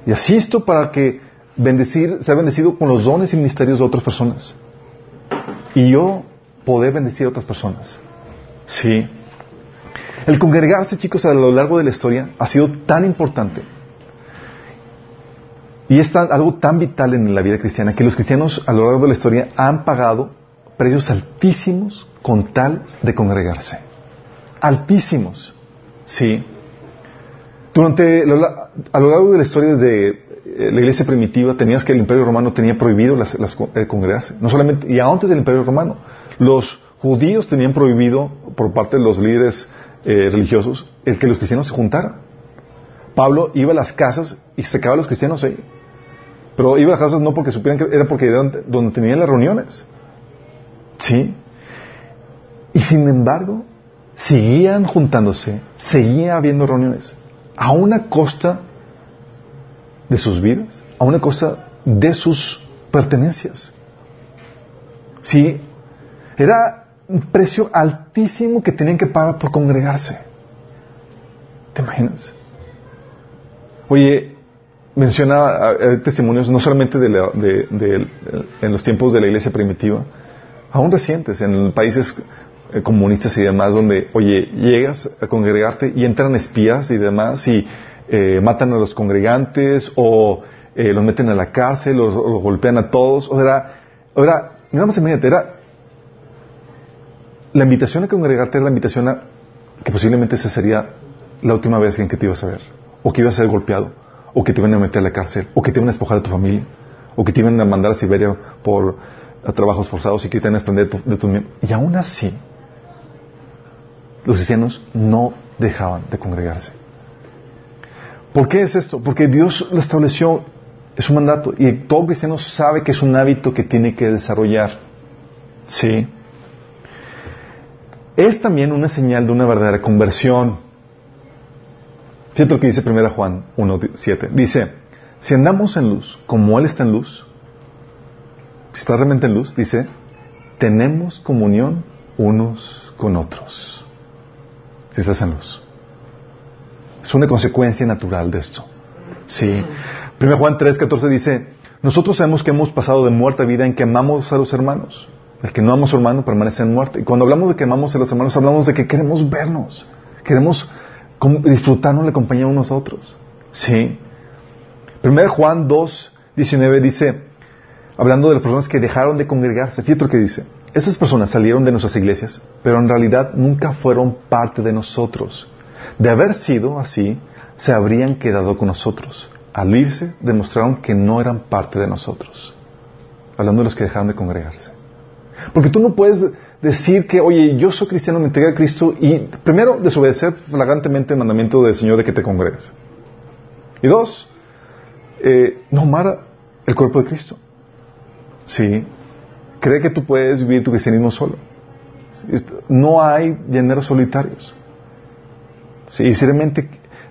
A: Y asisto para que bendecir, sea bendecido con los dones y ministerios de otras personas. Y yo poder bendecir a otras personas. Sí. El congregarse, chicos, a lo largo de la historia ha sido tan importante y es algo tan vital en la vida cristiana que los cristianos a lo largo de la historia han pagado precios altísimos con tal de congregarse. Altísimos. Sí. Durante, a lo largo de la historia desde eh, la iglesia primitiva tenías que el imperio romano tenía prohibido las, eh, congregarse. No solamente, y antes del imperio romano, los judíos tenían prohibido por parte de los líderes eh, religiosos el que los cristianos se juntaran. Pablo iba a las casas y secaba a los cristianos ahí. Pero iba a las casas no porque supieran que era porque era donde tenían las reuniones. ¿Sí? Y sin embargo, seguían juntándose, seguía habiendo reuniones, a una costa de sus vidas, a una costa de sus pertenencias. ¿Sí? Era un precio altísimo que tenían que pagar por congregarse. ¿Te imaginas? Oye, menciona eh, testimonios no solamente de, en los tiempos de la iglesia primitiva, aún recientes, en países eh, comunistas y demás, donde, oye, llegas a congregarte y entran espías y demás y eh, matan a los congregantes o los meten a la cárcel o los, golpean a todos. O era, era, nada más era la invitación a congregarte era la invitación a que posiblemente esa sería la última vez en que te ibas a ver, o que ibas a ser golpeado, o que te iban a meter a la cárcel, o que te iban a despojar de tu familia, o que te iban a mandar a Siberia por trabajos forzados y que te iban a desprender de tu, Y aún así, los cristianos no dejaban de congregarse. ¿Por qué es esto? Porque Dios lo estableció, es un mandato, y todo cristiano sabe que es un hábito que tiene que desarrollar. Sí es también una señal de una verdadera conversión. Fíjate lo que dice 1 Juan 1.7. Dice, si andamos en luz, como Él está en luz, si está realmente en luz, dice, tenemos comunión unos con otros. Si estás en luz. Es una consecuencia natural de esto. Sí. 1 Juan 3.14 dice, nosotros sabemos que hemos pasado de muerte a vida en que amamos a los hermanos. El que no ama a su hermano permanece en muerte. Y cuando hablamos de que amamos a los hermanos, hablamos de que queremos vernos. Queremos disfrutarnos la compañía unos a otros. ¿Sí? 1 Juan 2, 19 dice, hablando de las personas que dejaron de congregarse, fíjate lo que dice. Esas personas salieron de nuestras iglesias, pero en realidad nunca fueron parte de nosotros. De haber sido así, se habrían quedado con nosotros. Al irse, demostraron que no eran parte de nosotros. Hablando de los que dejaron de congregarse. Porque tú no puedes decir que, oye, yo soy cristiano, me entregué a Cristo y primero desobedecer flagrantemente el mandamiento del Señor de que te congregues. Y dos, eh, no amar el cuerpo de Cristo. Sí. Cree que tú puedes vivir tu cristianismo solo. No hay llaneros solitarios. Sí, y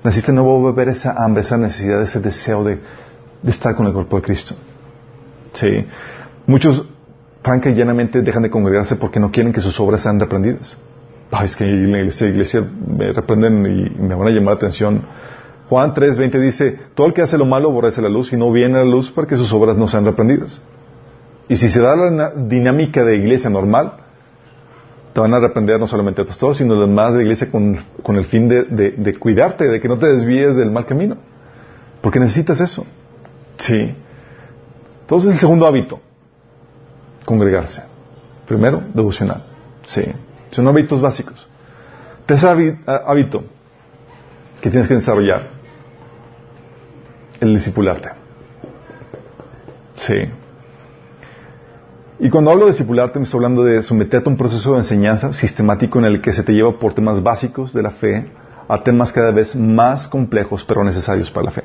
A: naciste nuevo ver esa hambre, esa necesidad, ese deseo de, de estar con el cuerpo de Cristo. Sí. Muchos franca y llanamente dejan de congregarse porque no quieren que sus obras sean reprendidas. Ay, es que en la iglesia, me reprenden y me van a llamar la atención. Juan 3:20 dice, todo el que hace lo malo aborrece la luz y no viene a la luz para que sus obras no sean reprendidas. Y si se da la dinámica de iglesia normal, te van a reprender no solamente el pastor, sino los demás de la iglesia con, el fin de, de, cuidarte, de que no te desvíes del mal camino. Porque necesitas eso. Sí. Entonces el segundo hábito congregarse. Primero, devocional. Sí. Son hábitos básicos. Tercer hábito que tienes que desarrollar. El discipularte. Sí. Y cuando hablo de discipularte, me estoy hablando de someterte a un proceso de enseñanza sistemático en el que se te lleva por temas básicos de la fe a temas cada vez más complejos pero necesarios para la fe.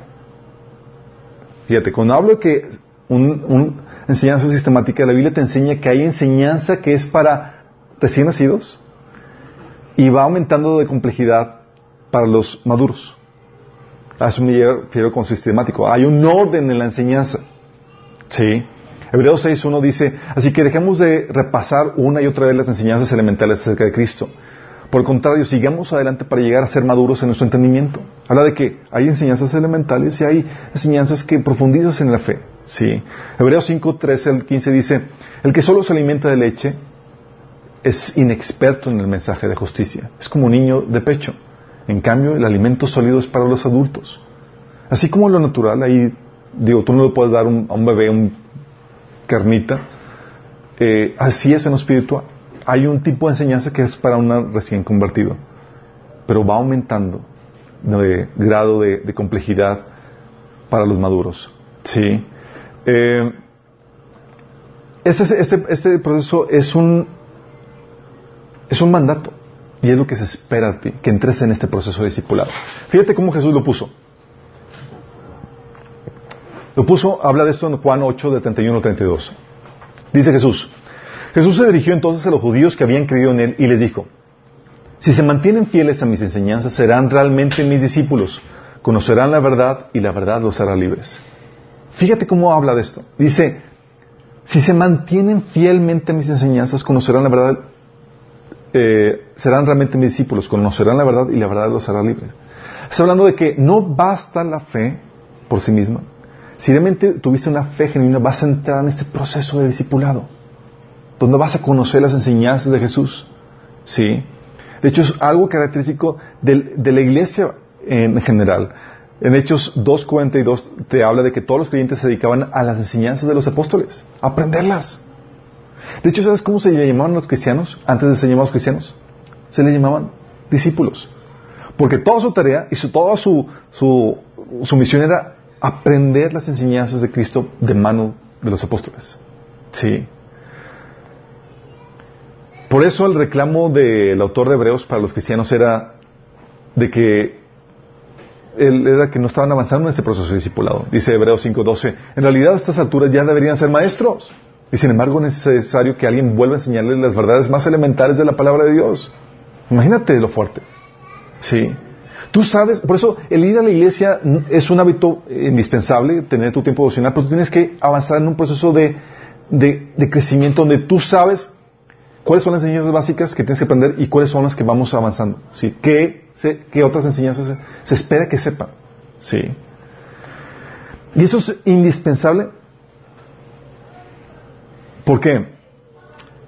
A: Fíjate, cuando hablo de que un, enseñanza sistemática, la Biblia te enseña que hay enseñanza que es para recién nacidos y va aumentando de complejidad para los maduros. Eso me refiero con sistemático. Hay un orden en la enseñanza. Sí. Hebreos 6.1 dice, así que dejemos de repasar una y otra vez las enseñanzas elementales acerca de Cristo. Por el contrario, sigamos adelante para llegar a ser maduros en nuestro entendimiento. Habla de que hay enseñanzas elementales y hay enseñanzas que profundizan en la fe. Sí. Hebreos 5, 13 al 15 dice, el que solo se alimenta de leche es inexperto en el mensaje de justicia. Es como un niño de pecho. En cambio, el alimento sólido es para los adultos. Así como lo natural, ahí, digo, tú no le puedes dar a un bebé un carnita. Eh, así es en lo espiritual. Hay un tipo de enseñanza que es para un recién convertido, pero va aumentando de grado de, complejidad para los maduros. Sí. Eh, este, proceso es un, es un mandato y es lo que se espera de ti, que entres en este proceso de discipulado. Fíjate cómo Jesús lo puso. Lo puso, habla de esto en Juan 8, de 31 32. Dice Jesús, Jesús se dirigió entonces a los judíos que habían creído en él y les dijo, si se mantienen fieles a mis enseñanzas, serán realmente mis discípulos, conocerán la verdad y la verdad los hará libres. Fíjate cómo habla de esto. Dice, si se mantienen fielmente a mis enseñanzas, conocerán la verdad, eh, serán realmente mis discípulos, conocerán la verdad y la verdad los hará libres. Está hablando de que no basta la fe por sí misma. Si realmente tuviste una fe genuina, vas a entrar en este proceso de discipulado, donde vas a conocer las enseñanzas de Jesús. ¿Sí? De hecho, es algo característico de la iglesia en general. En Hechos 2.42 te habla de que todos los creyentes se dedicaban a las enseñanzas de los apóstoles, a aprenderlas. De hecho, ¿sabes cómo se le llamaban los cristianos antes de ser llamados cristianos? Se les llamaban discípulos. Porque toda su tarea y toda su, su, misión era aprender las enseñanzas de Cristo de mano de los apóstoles. Sí. Por eso el reclamo del autor de Hebreos para los cristianos era de que era que no estaban avanzando en ese proceso de discipulado. Dice Hebreos 5:12, en realidad a estas alturas ya deberían ser maestros. Y sin embargo es necesario que alguien vuelva a enseñarles las verdades más elementales de la palabra de Dios. Imagínate lo fuerte. Sí. Tú sabes, por eso el ir a la iglesia es un hábito indispensable, tener tu tiempo devocional, pero tú tienes que avanzar en un proceso de, de crecimiento donde tú sabes cuáles son las enseñanzas básicas que tienes que aprender y cuáles son las que vamos avanzando. ¿sí? ¿Qué, otras enseñanzas se, espera que sepan? ¿sí? Y eso es indispensable. ¿Por qué?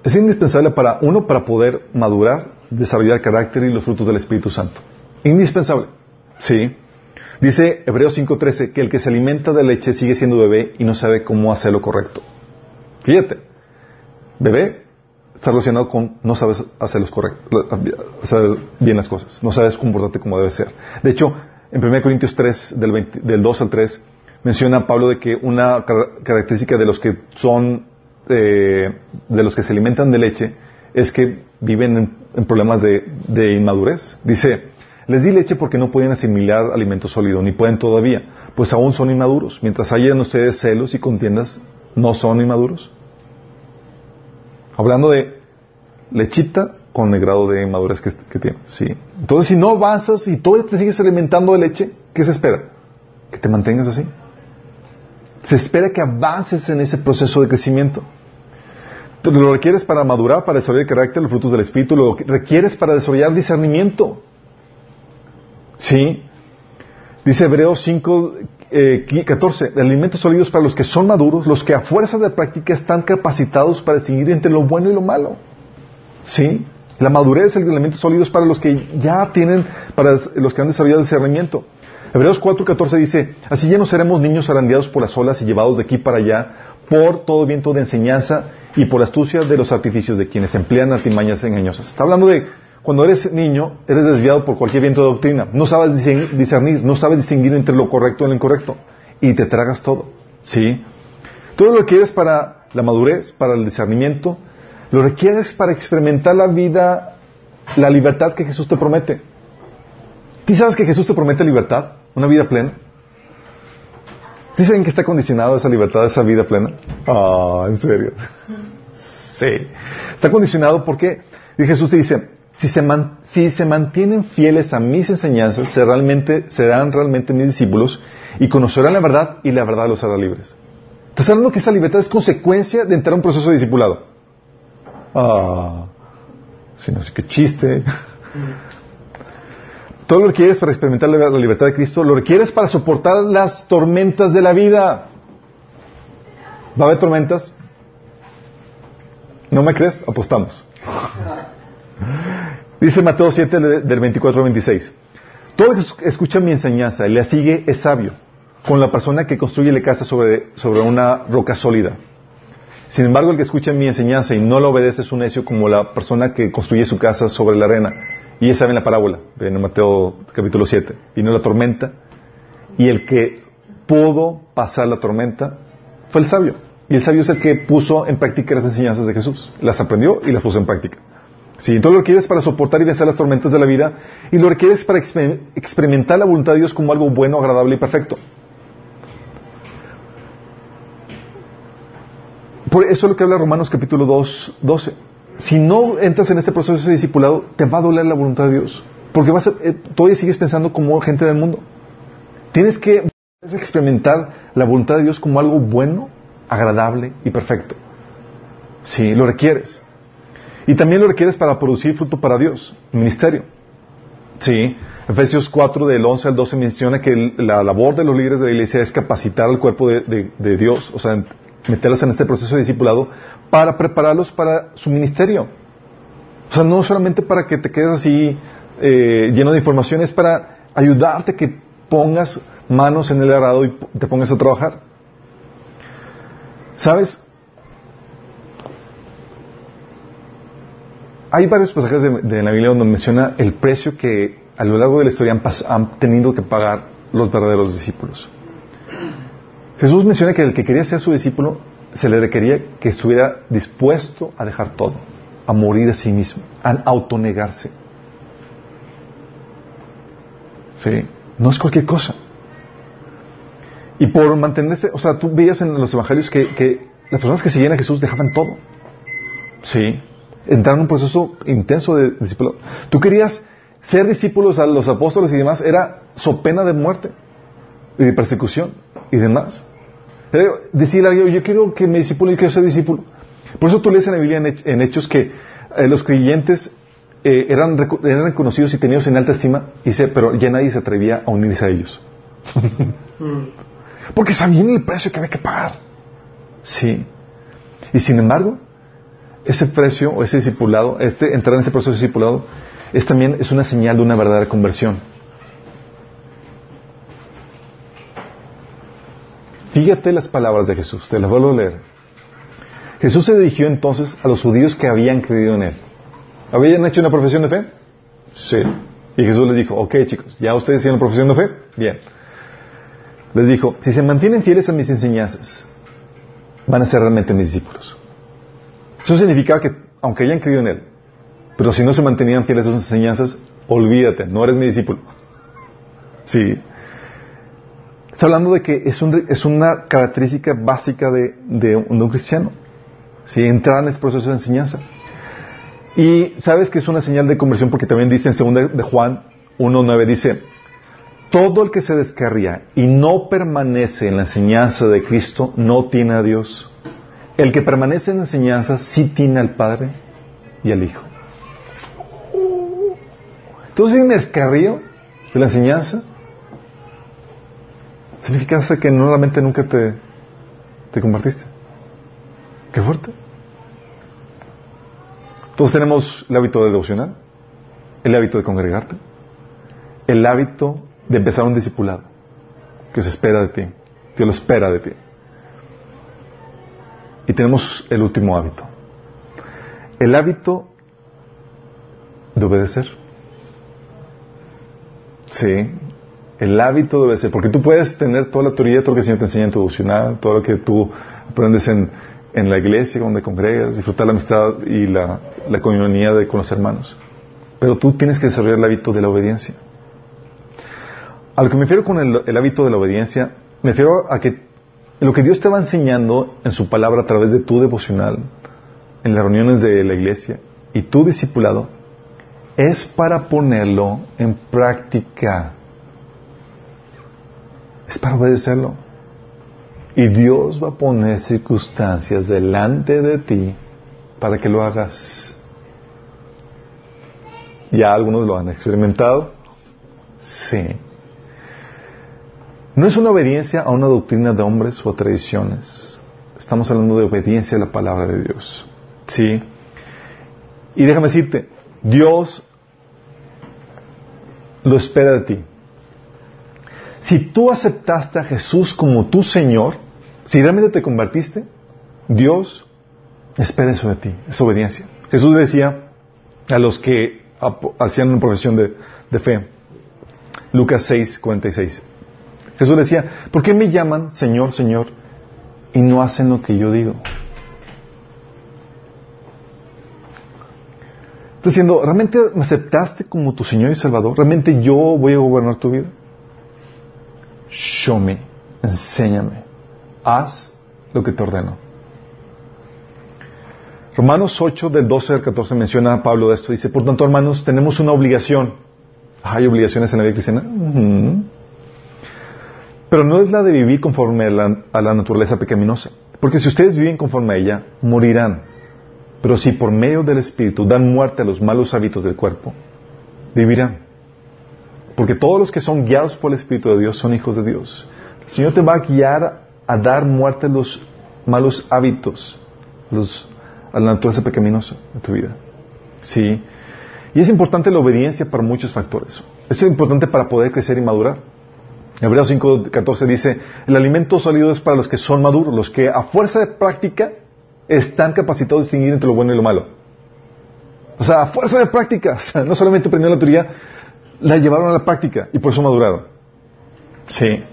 A: Es indispensable para uno, para poder madurar, desarrollar carácter y los frutos del Espíritu Santo. Indispensable. ¿Sí? Dice Hebreos 5.13 que el que se alimenta de leche sigue siendo bebé y no sabe cómo hacer lo correcto. Fíjate, bebé está relacionado con no sabes hacer, los hacer bien las cosas, no sabes comportarte como debe ser. De hecho, en 1 Corintios 3, del, del 2 al 3, menciona Pablo de que una característica de los que son, eh, de los que se alimentan de leche, es que viven en, problemas de, de, inmadurez. Dice, les di leche porque no pueden asimilar alimento sólido, ni pueden todavía, pues aún son inmaduros. Mientras hayan ustedes celos y contiendas, ¿no son inmaduros? Hablando de lechita con el grado de madurez que, tiene. ¿sí? Entonces, si no avanzas y todavía te sigues alimentando de leche, ¿qué se espera? Que te mantengas así. Se espera que avances en ese proceso de crecimiento. Lo requieres para madurar, para desarrollar el carácter, los frutos del Espíritu, lo requieres para desarrollar discernimiento. ¿Sí? Dice Hebreos 5, eh, 14, alimentos sólidos para los que son maduros, los que a fuerza de práctica están capacitados para distinguir entre lo bueno y lo malo. ¿Sí? La madurez, el elementos sólidos para los que ya tienen, para los que han desarrollado discernimiento. Hebreos 4:14 dice, así ya no seremos niños arandeados por las olas y llevados de aquí para allá por todo viento de enseñanza y por astucia de los artificios de quienes emplean artimañas engañosas. Está hablando de cuando eres niño, eres desviado por cualquier viento de doctrina. No sabes discernir, no sabes distinguir entre lo correcto y lo incorrecto. Y te tragas todo. ¿Sí? Todo lo que quieres para la madurez, para el discernimiento, lo requieres para experimentar la vida, la libertad que Jesús te promete. ¿Tú sabes que Jesús te promete libertad? Una vida plena. ¿Sí saben que está condicionado esa libertad, esa vida plena? Ah, en serio. Sí. Está condicionado porque Jesús te dice, si se, si se mantienen fieles a mis enseñanzas, serán realmente, serán realmente mis discípulos y conocerán la verdad y la verdad los hará libres. Estás hablando que esa libertad es consecuencia de entrar a un proceso de discipulado. Ah, si no sé qué chiste. Todo lo que quieres para experimentar la libertad de Cristo, lo requieres para soportar las tormentas de la vida. ¿Va a haber tormentas? ¿No me crees? Apostamos. Dice Mateo 7 del 24 al 26. Todo el que escucha mi enseñanza y la sigue es sabio, con la persona que construye la casa sobre, una roca sólida. Sin embargo, el que escucha mi enseñanza y no la obedece es un necio como la persona que construye su casa sobre la arena. Y ya saben la parábola, en Mateo capítulo 7. Vino la tormenta y el que pudo pasar la tormenta fue el sabio. Y el sabio es el que puso en práctica las enseñanzas de Jesús. Las aprendió y las puso en práctica. Sí, entonces lo requieres para soportar y vencer las tormentas de la vida y lo requieres para experimentar la voluntad de Dios como algo bueno, agradable y perfecto. Por eso es lo que habla Romanos capítulo 2, 12. Si no entras en este proceso de discipulado, te va a doler la voluntad de Dios. Porque vas a, eh, todavía sigues pensando como gente del mundo. Tienes que experimentar la voluntad de Dios como algo bueno, agradable y perfecto. Sí, lo requieres. Y también lo requieres para producir fruto para Dios, ministerio. Sí, Efesios 4 del 11 al 12 menciona que la labor de los líderes de la iglesia es capacitar al cuerpo de, Dios, o sea, meterlos en este proceso de discipulado para prepararlos para su ministerio. O sea, no solamente para que te quedes así eh, lleno de información, es para ayudarte que pongas manos en el arado y te pongas a trabajar. ¿Sabes? Hay varios pasajes de, la Biblia donde menciona el precio que a lo largo de la historia han, tenido que pagar los verdaderos discípulos. Jesús menciona que el que quería ser su discípulo se le requería que estuviera dispuesto a dejar todo, a morir a sí mismo, a autonegarse. ¿Sí? No es cualquier cosa. Y por mantenerse, o sea, tú veías en los evangelios que, las personas que seguían a Jesús dejaban todo. Sí. Entraron en un proceso intenso de discípulo. Tú querías ser discípulos a los apóstoles y demás, era so pena de muerte, y de persecución y demás. Decirle a Dios, yo quiero que me discípulo, yo quiero ser discípulo. Por eso tú lees en la Biblia en, Hechos que eh, los creyentes eh, eran, eran reconocidos y tenidos en alta estima, y dice, pero ya nadie se atrevía a unirse a ellos. Porque sabían el precio que había que pagar. Sí. Y sin embargo, ese precio o ese discipulado, este, entrar en ese proceso de discipulado, es también es una señal de una verdadera conversión. Fíjate las palabras de Jesús, te las vuelvo a leer. Jesús se dirigió entonces a los judíos que habían creído en Él. ¿Habían hecho una profesión de fe? Sí. Y Jesús les dijo, ok chicos, ¿ya ustedes hicieron profesión de fe? Bien les dijo, si se mantienen fieles a mis enseñanzas, van a ser realmente mis discípulos. Eso significaba que, aunque hayan creído en Él, pero si no se mantenían fieles a sus enseñanzas, olvídate, no eres mi discípulo. Sí. Está hablando de que es, es una característica básica de, un, cristiano. Sí, entrar en ese proceso de enseñanza. Y sabes que es una señal de conversión porque también dice en 2 de Juan 1.9, dice, todo el que se descarría y no permanece en la enseñanza de Cristo no tiene a Dios. El que permanece en la enseñanza sí tiene al Padre y al Hijo. Entonces, un descarrío de la enseñanza significa que normalmente nunca te, te compartiste. Qué fuerte. Todos tenemos el hábito de devocionar, el hábito de congregarte, el hábito de empezar un discipulado que se espera de ti, que lo espera de ti. Y tenemos el último hábito. El hábito de obedecer. Sí, el hábito de obedecer. Porque tú puedes tener toda la autoridad, todo lo que el Señor te enseña en tu devocional, todo lo que tú aprendes en, en la iglesia, donde congregas, disfrutar la amistad y la, la de, con los hermanos. Pero tú tienes que desarrollar el hábito de la obediencia. A lo que me refiero con el, hábito de la obediencia, me refiero a que lo que Dios te va enseñando en su palabra a través de tu devocional, en las reuniones de la iglesia y tu discipulado, es para ponerlo en práctica. Es para obedecerlo. Y Dios va a poner circunstancias delante de ti para que lo hagas. Ya algunos lo han experimentado. Sí. No es una obediencia a una doctrina de hombres o a tradiciones. Estamos hablando de obediencia a la palabra de Dios. Sí. Y déjame decirte, Dios lo espera de ti. Si tú aceptaste a Jesús como tu Señor, si realmente te convertiste, Dios espera eso de ti, esa obediencia. Jesús decía a los que hacían una profesión de, de fe, Lucas 6, 46. Jesús decía, ¿por qué me llaman Señor, Señor y no hacen lo que yo digo? Diciendo, ¿realmente me aceptaste como tu Señor y Salvador? ¿Realmente yo voy a gobernar tu vida? Show me, enséñame, haz lo que te ordeno. Romanos 8, del 12 al 14 menciona a Pablo de esto. Dice, por tanto, hermanos, tenemos una obligación. ¿Hay obligaciones en la vida cristiana? Pero no es la de vivir conforme a la, a naturaleza pecaminosa. Porque si ustedes viven conforme a ella, morirán. Pero si por medio del Espíritu dan muerte a los malos hábitos del cuerpo, vivirán. Porque todos los que son guiados por el Espíritu de Dios son hijos de Dios. El Señor te va a guiar a dar muerte a los malos hábitos, a, la naturaleza pecaminosa de tu vida. Sí. Y es importante la obediencia para muchos factores. Es importante para poder crecer y madurar. Hebreos 5.14 dice, el alimento sólido es para los que son maduros, los que a fuerza de práctica están capacitados de distinguir entre lo bueno y lo malo. O sea, a fuerza de práctica. No solamente aprendieron la teoría, la llevaron a la práctica y por eso maduraron. Sí.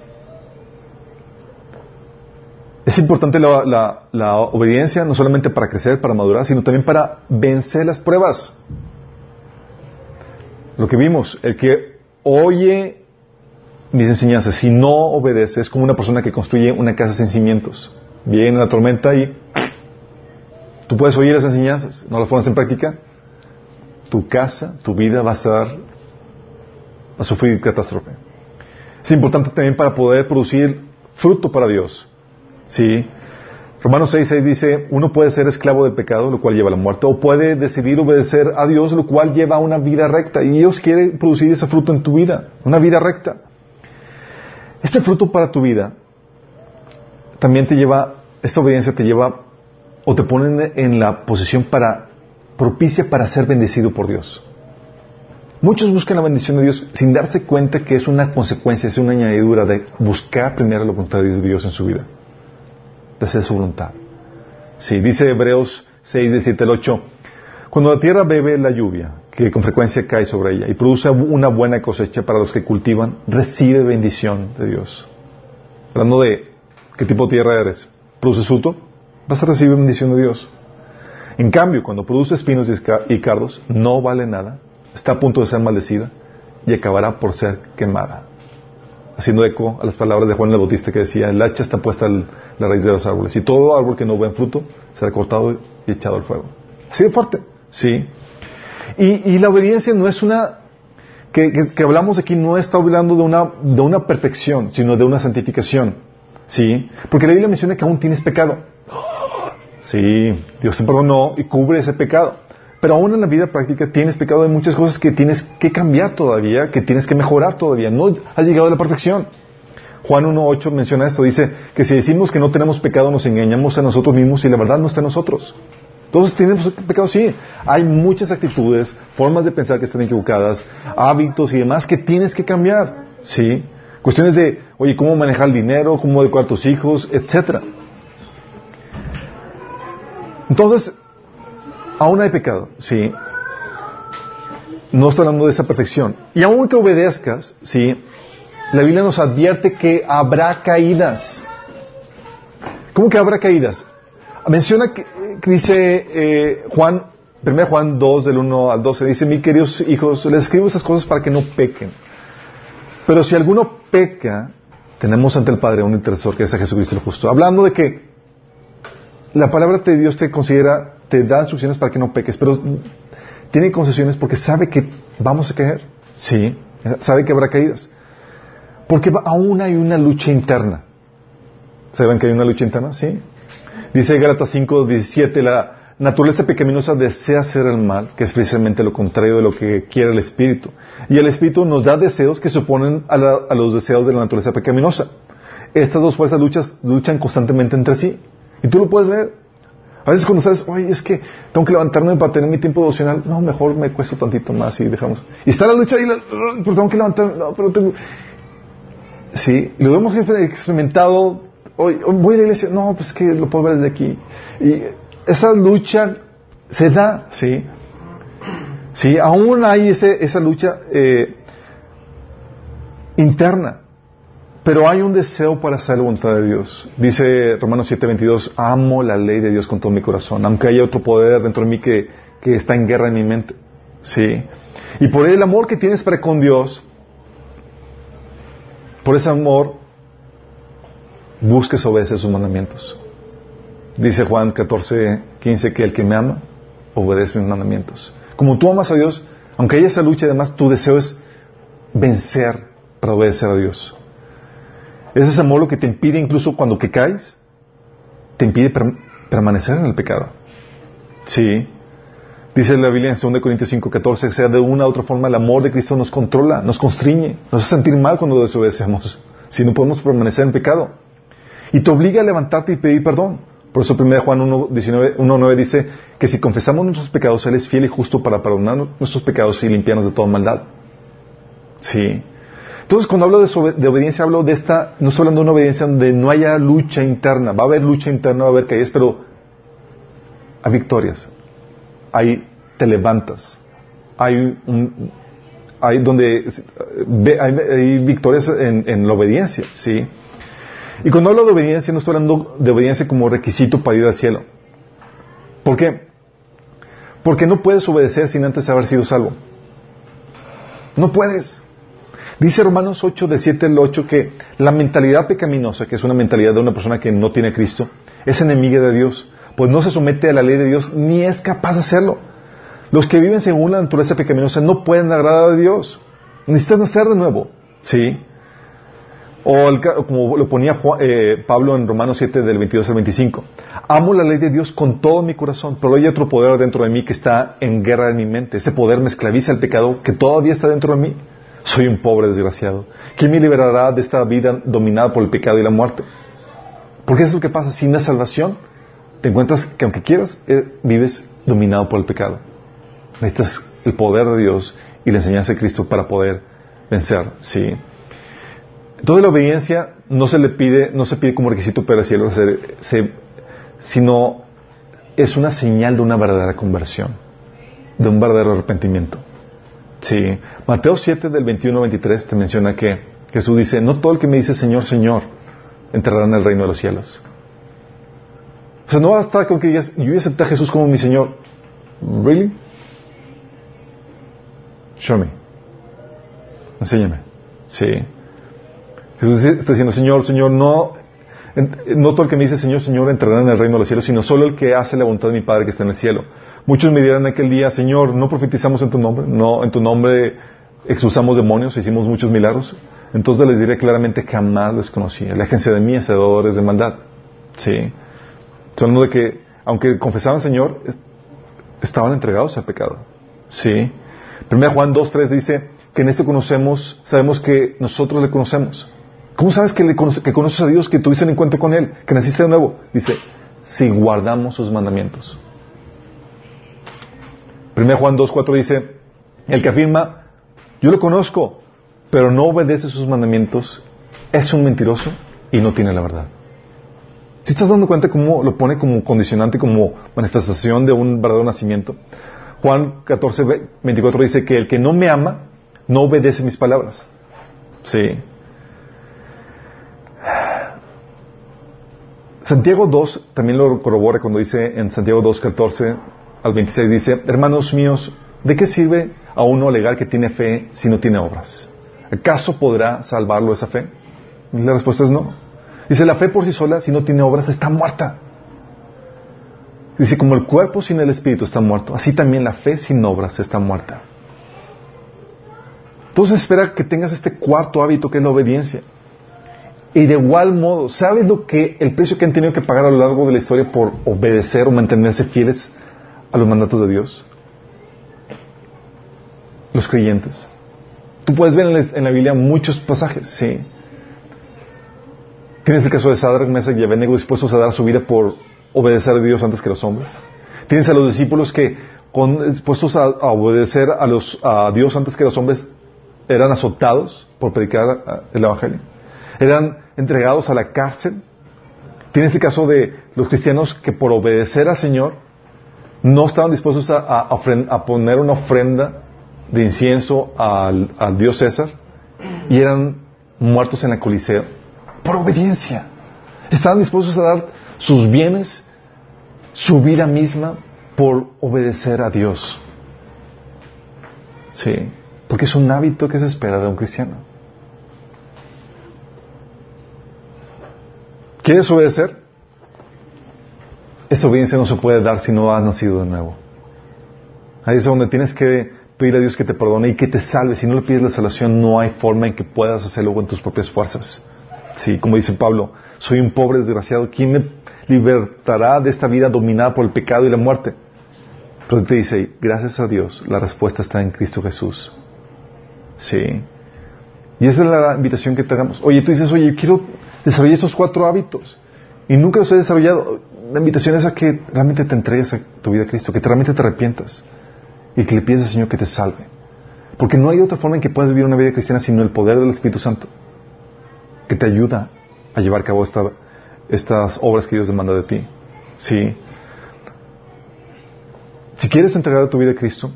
A: Es importante la, obediencia no solamente para crecer, para madurar, sino también para vencer las pruebas. Lo que vimos, el que oye mis enseñanzas, si no obedece, es como una persona que construye una casa sin cimientos. Viene la tormenta y Tú puedes oír esas enseñanzas, no las pones en práctica. Tu casa, tu vida va a estar a sufrir catástrofe. Es importante también para poder producir fruto para Dios. ¿Sí? Romanos 6, 6 dice, uno puede ser esclavo del pecado, lo cual lleva a la muerte, o puede decidir obedecer a Dios, lo cual lleva a una vida recta. Y Dios quiere producir ese fruto en tu vida, una vida recta. Este fruto para tu vida también te lleva, esta obediencia te lleva o te ponen en la posición para propicia para ser bendecido por Dios. Muchos buscan la bendición de Dios sin darse cuenta que es una consecuencia, es una añadidura de buscar primero la voluntad de Dios en su vida, de hacer su voluntad. Sí, dice Hebreos 6, 17 al 8, cuando la tierra bebe la lluvia, que con frecuencia cae sobre ella, y produce una buena cosecha para los que cultivan, recibe bendición de Dios. Hablando de qué tipo de tierra eres, ¿produces fruto? vas a recibir bendición de Dios. En cambio, cuando produce espinos y cardos, no vale nada, está a punto de ser maldecida y acabará por ser quemada. Haciendo eco a las palabras de Juan el Bautista que decía, el hacha está puesta en la raíz de los árboles y todo árbol que no en fruto será cortado y echado al fuego. Así de fuerte, sí. Y, la obediencia no es una, que, que, hablamos aquí no está hablando de una, de una perfección, sino de una santificación, sí. Porque la Biblia menciona que aún tienes pecado. Sí, Dios te perdonó y cubre ese pecado. Pero aún en la vida práctica tienes pecado de muchas cosas que tienes que cambiar todavía, que tienes que mejorar todavía. No has llegado a la perfección. Juan 1.8 menciona esto, dice que si decimos que no tenemos pecado nos engañamos a nosotros mismos y la verdad no está en nosotros. Entonces tenemos pecado, sí. Hay muchas actitudes, formas de pensar que están equivocadas, hábitos y demás que tienes que cambiar. Sí. Cuestiones de, oye, cómo manejar el dinero, cómo educar a tus hijos, etcétera. Entonces, aún hay pecado, sí. No estoy hablando de esa perfección. Y aún que obedezcas, sí, la Biblia nos advierte que habrá caídas. ¿Cómo que habrá caídas? Menciona que, dice eh, Juan, 1 Juan 2, del 1 al 12, dice, mis queridos hijos, les escribo estas cosas para que no pequen. Pero si alguno peca, tenemos ante el Padre un intercesor que es a Jesucristo el justo. Hablando de que la palabra de Dios te considera, te da instrucciones para que no peques, pero tiene concesiones porque sabe que vamos a caer. Sí, sabe que habrá caídas. Porque aún hay una lucha interna. ¿Saben que hay una lucha interna? Sí. Dice Gálatas 5, 17, la naturaleza pecaminosa desea hacer el mal, que es precisamente lo contrario de lo que quiere el Espíritu. Y el Espíritu nos da deseos que se oponen a, a los deseos de la naturaleza pecaminosa. Estas dos fuerzas luchan constantemente entre sí. Y tú lo puedes ver. A veces cuando sabes, oye, es que tengo que levantarme para tener mi tiempo devocional, no, mejor me cuesto tantito más y dejamos. Y está la lucha ahí, pero tengo que levantarme, no, pero tengo... Sí, lo hemos experimentado, hoy voy a la iglesia, no, pues que lo puedo ver desde aquí. Y esa lucha se da, sí. Sí, aún hay ese, esa lucha eh, interna. Pero hay un deseo para hacer la voluntad de Dios. Dice Romanos 7:22, amo la ley de Dios con todo mi corazón, aunque haya otro poder dentro de mí que, que está en guerra en mi mente. ¿Sí? Y por el amor que tienes para con Dios, por ese amor, busques obedecer sus mandamientos. Dice Juan 14:15 que el que me ama, obedece mis mandamientos. Como tú amas a Dios, aunque haya esa lucha, además tu deseo es vencer para obedecer a Dios. Es ese amor lo que te impide, incluso cuando que caes, te impide permanecer en el pecado. Sí. Dice la Biblia en 2 Corintios 5, 14, sea de una u otra forma el amor de Cristo nos controla, nos constriñe, nos hace sentir mal cuando desobedecemos, si no podemos permanecer en pecado. Y te obliga a levantarte y pedir perdón. Por eso 1 Juan 1.9 dice que si confesamos nuestros pecados, Él es fiel y justo para perdonar nuestros pecados y limpiarnos de toda maldad. Sí. Entonces, cuando hablo de, obediencia, hablo de esta, no estoy hablando de una obediencia donde no haya lucha interna. Va a haber lucha interna, va a haber caídas, pero hay victorias. Hay, te levantas. Hay hay donde hay, victorias en, la obediencia, ¿sí? Y cuando hablo de obediencia, no estoy hablando de obediencia como requisito para ir al cielo. ¿Por qué? Porque no puedes obedecer sin antes haber sido salvo. No puedes. Dice Romanos 8, de 7 al 8, que la mentalidad pecaminosa, que es una mentalidad de una persona que no tiene a Cristo, es enemiga de Dios, pues no se somete a la ley de Dios ni es capaz de hacerlo. Los que viven según la naturaleza pecaminosa no pueden agradar a Dios. Necesitan nacer de nuevo. ¿Sí? O como lo ponía eh, Pablo en Romanos 7 del 22 al 25. Amo la ley de Dios con todo mi corazón, pero hay otro poder dentro de mí que está en guerra en mi mente. Ese poder me esclaviza al pecado que todavía está dentro de mí. Soy un pobre desgraciado. ¿Quién me liberará de esta vida dominada por el pecado y la muerte? Porque es lo que pasa. Sin la salvación, te encuentras que aunque quieras, eh, vives dominado por el pecado. Necesitas el poder de Dios y la enseñanza de Cristo para poder vencer. Sí. Entonces la obediencia no se le pide, no se pide como requisito para el cielo, sino es una señal de una verdadera conversión, de un verdadero arrepentimiento. Sí. Mateo 7 del 21 al 23 te menciona que Jesús dice, no todo el que me dice Señor, Señor, entrará en el reino de los cielos. O sea, no basta con que digas, yo acepté a Jesús como mi Señor. ¿Really? Show me. Enséñame. Sí. Jesús está diciendo, Señor, Señor, no, no todo el que me dice Señor, Señor entrará en el reino de los cielos, sino solo el que hace la voluntad de mi Padre que está en el cielo. Muchos me dirán aquel día, Señor, no profetizamos en tu nombre, no, en tu nombre expulsamos demonios, hicimos muchos milagros. Entonces les diré claramente jamás les conocí. Aléjense de mí, hacedores de maldad. Sí. Hablando de que, aunque confesaban Señor, estaban entregados al pecado. Sí. 1 Juan 2.3 dice que en esto conocemos, sabemos que nosotros le conocemos. ¿Cómo sabes que, le que conoces a Dios, que tuviste un encuentro con Él, que naciste de nuevo? Dice, si guardamos sus mandamientos. 1 Juan 2.4 dice, el que afirma, yo lo conozco, pero no obedece sus mandamientos, es un mentiroso y no tiene la verdad. Si estás dando cuenta cómo lo pone como condicionante, como manifestación de un verdadero nacimiento, Juan 14, 24 dice que el que no me ama, no obedece mis palabras. Sí. Santiago 2 también lo corrobora cuando dice en Santiago 2, 14 al 26 dice, hermanos míos, ¿de qué sirve a uno alegar que tiene fe si no tiene obras? ¿Acaso podrá salvarlo esa fe? la respuesta es no. Dice, la fe por sí sola, si no tiene obras, está muerta. Dice, como el cuerpo sin el espíritu está muerto, así también la fe sin obras está muerta. Entonces espera que tengas este cuarto hábito que es la obediencia. Y de igual modo, ¿sabes lo que el precio que han tenido que pagar a lo largo de la historia por obedecer o mantenerse fieles a los mandatos de Dios? Los creyentes. Tú puedes ver en la, Biblia muchos pasajes, sí. Tienes el caso de Sadrach, Mesach y Abednego dispuestos a dar su vida por obedecer a Dios antes que los hombres. Tienes a los discípulos que, dispuestos a, obedecer a, los, a Dios antes que los hombres, eran azotados por predicar el Evangelio. Eran entregados a la cárcel. Tienes el caso de los cristianos que por obedecer al Señor no estaban dispuestos a, poner una ofrenda de incienso al, al Dios César y eran muertos en la coliseo por obediencia. Estaban dispuestos a dar sus bienes, su vida misma, por obedecer a Dios. Sí, porque es un hábito que se espera de un cristiano. ¿Quieres obedecer? Esa obediencia no se puede dar si no has nacido de nuevo. Ahí es donde tienes que pedir a Dios que te perdone y que te salve. Si no le pides la salvación, no hay forma en que puedas hacerlo con tus propias fuerzas. Sí, como dice Pablo, soy un pobre desgraciado. ¿Quién me libertará de esta vida dominada por el pecado y la muerte? Pero te dice, gracias a Dios, la respuesta está en Cristo Jesús. Sí. Y esa es la invitación que te hagamos. Oye, tú dices, oye, yo quiero desarrollar estos cuatro hábitos. Y nunca los he desarrollado. La invitación es a que realmente te entregues a tu vida a Cristo, que realmente te arrepientas y que le pides al Señor que te salve. Porque no hay otra forma en que puedas vivir una vida cristiana sino el poder del Espíritu Santo, que te ayuda a llevar a cabo estas obras que Dios demanda de ti. Sí. Si quieres entregar tu vida a Cristo,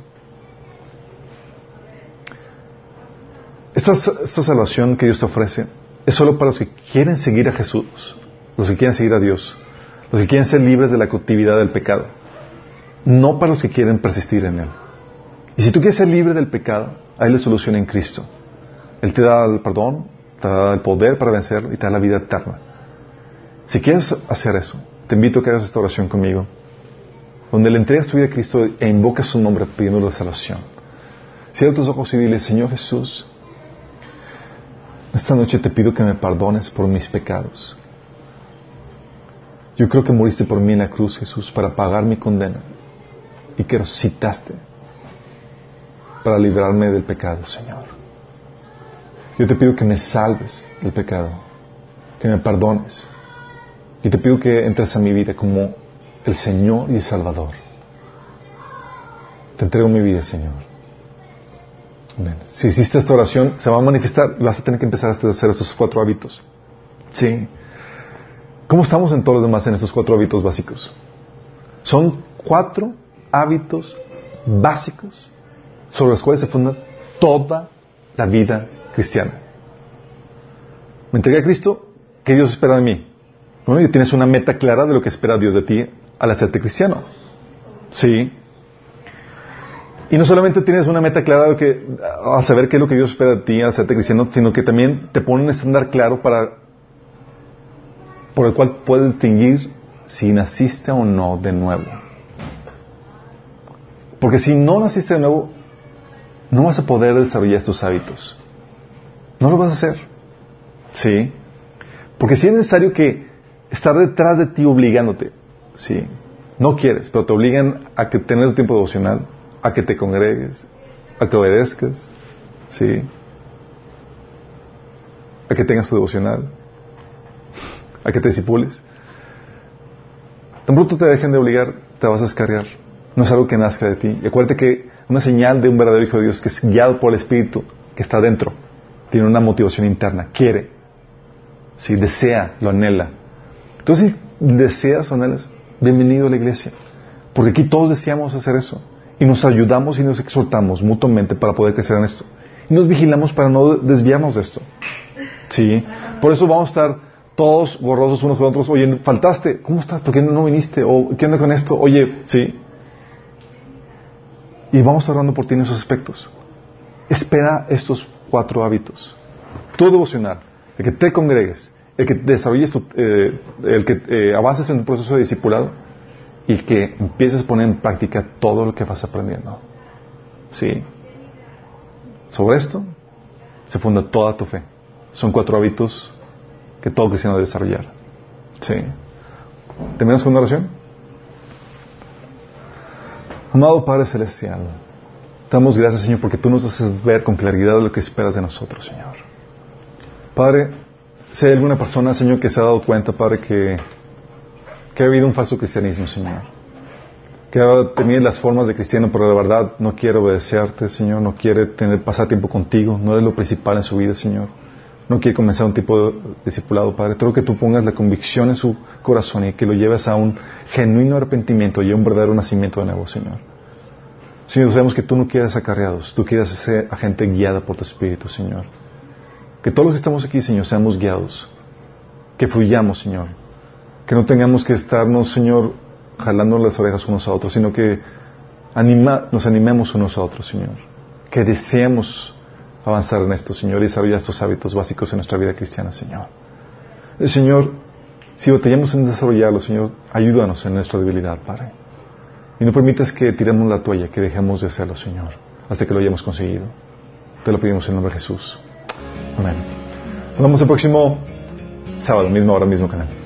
A: esta salvación que Dios te ofrece es solo para los que quieren seguir a Jesús, los que quieren seguir a Dios, los que quieren ser libres de la cautividad del pecado, no para los que quieren persistir en Él. Y si tú quieres ser libre del pecado, hay la solución en Cristo. Él te da el perdón, te da el poder para vencer y te da la vida eterna. Si quieres hacer eso, te invito a que hagas esta oración conmigo, donde le entregas tu vida a Cristo e invocas su nombre pidiendo la salvación. Cierra tus ojos y dile, Señor Jesús, esta noche te pido que me perdones por mis pecados. Yo creo que moriste por mí en la cruz, Jesús, para pagar mi condena y que resucitaste para librarme del pecado, Señor. Yo te pido que me salves del pecado, que me perdones. Y te pido que entres a mi vida como el Señor y el Salvador. Te entrego mi vida, Señor. Si hiciste esta oración, se va a manifestar vas a tener que empezar a hacer estos cuatro hábitos. ¿Sí? ¿Cómo estamos en todos los demás en estos cuatro hábitos básicos? Son cuatro hábitos básicos sobre los cuales se funda toda la vida cristiana. Me entregué a Cristo, ¿qué Dios espera de mí? Bueno, y tienes una meta clara de lo que espera Dios de ti al hacerte cristiano. Sí. Y no solamente tienes una meta clara de que, al saber qué es lo que Dios espera de ti al hacerte cristiano, sino que también te pone un estándar claro para por el cual puedes distinguir si naciste o no de nuevo. Porque si no naciste de nuevo, no vas a poder desarrollar estos hábitos. No lo vas a hacer. ¿Sí? Porque si es necesario que estar detrás de ti obligándote. ¿Sí? No quieres, pero te obligan a que tengas el tiempo devocional, a que te congregues, a que obedezcas. ¿Sí? A que tengas tu devocional, a que te disipules. Tan pronto te dejen de obligar, te vas a descargar. No es algo que nazca de ti. Y acuérdate que una señal de un verdadero hijo de Dios que es guiado por el Espíritu, que está dentro, tiene una motivación interna, quiere, si desea, lo anhela. Entonces, si deseas anhelas, bienvenido a la iglesia. Porque aquí todos deseamos hacer eso. Y nos ayudamos y nos exhortamos mutuamente para poder crecer en esto. Y nos vigilamos para no desviarnos de esto. ¿Sí? Por eso vamos a estar todos borrosos unos con otros. Oye, faltaste. ¿Cómo estás? ¿Por qué no viniste? ¿O qué onda con esto? Oye, sí. Y vamos hablando por ti en esos aspectos. Espera estos cuatro hábitos. Tu devocional, el que te congregues, el que desarrolles, eh, el que eh, avances en un proceso de discipulado y que empieces a poner en práctica todo lo que vas aprendiendo. ¿Sí? Sobre esto se funda toda tu fe. Son cuatro hábitos que todo cristiano debe desarrollar. ¿Sí? ¿Terminamos con una oración? Amado Padre Celestial, damos gracias, Señor, porque tú nos haces ver con claridad lo que esperas de nosotros, Señor. Padre, si hay alguna persona, Señor, que se ha dado cuenta, Padre, que que ha habido un falso cristianismo, Señor. Que ha tenido las formas de cristiano, pero la verdad no quiere obedecerte, Señor. No quiere tener, pasar tiempo contigo. No es lo principal en su vida, Señor. No quiere comenzar un tipo de discipulado, Padre. Tengo que tú pongas la convicción en su corazón y que lo lleves a un genuino arrepentimiento y a un verdadero nacimiento de nuevo, Señor. Señor, sabemos que tú no quieres acarreados. Tú quieres ser a gente guiada por tu Espíritu, Señor. Que todos los que estamos aquí, Señor, seamos guiados. Que fluyamos, Señor. Que no tengamos que estarnos, Señor, jalando las orejas unos a otros, sino que nos animemos unos a otros, Señor. Que deseemos avanzar en esto, Señor, y desarrollar estos hábitos básicos en nuestra vida cristiana, Señor. El Señor, si batallamos en desarrollarlo, Señor, ayúdanos en nuestra debilidad, Padre. Y no permitas que tiremos la toalla, que dejemos de hacerlo, Señor, hasta que lo hayamos conseguido. Te lo pedimos en nombre de Jesús. Amén. Nos vemos el próximo sábado, mismo hora, mismo canal.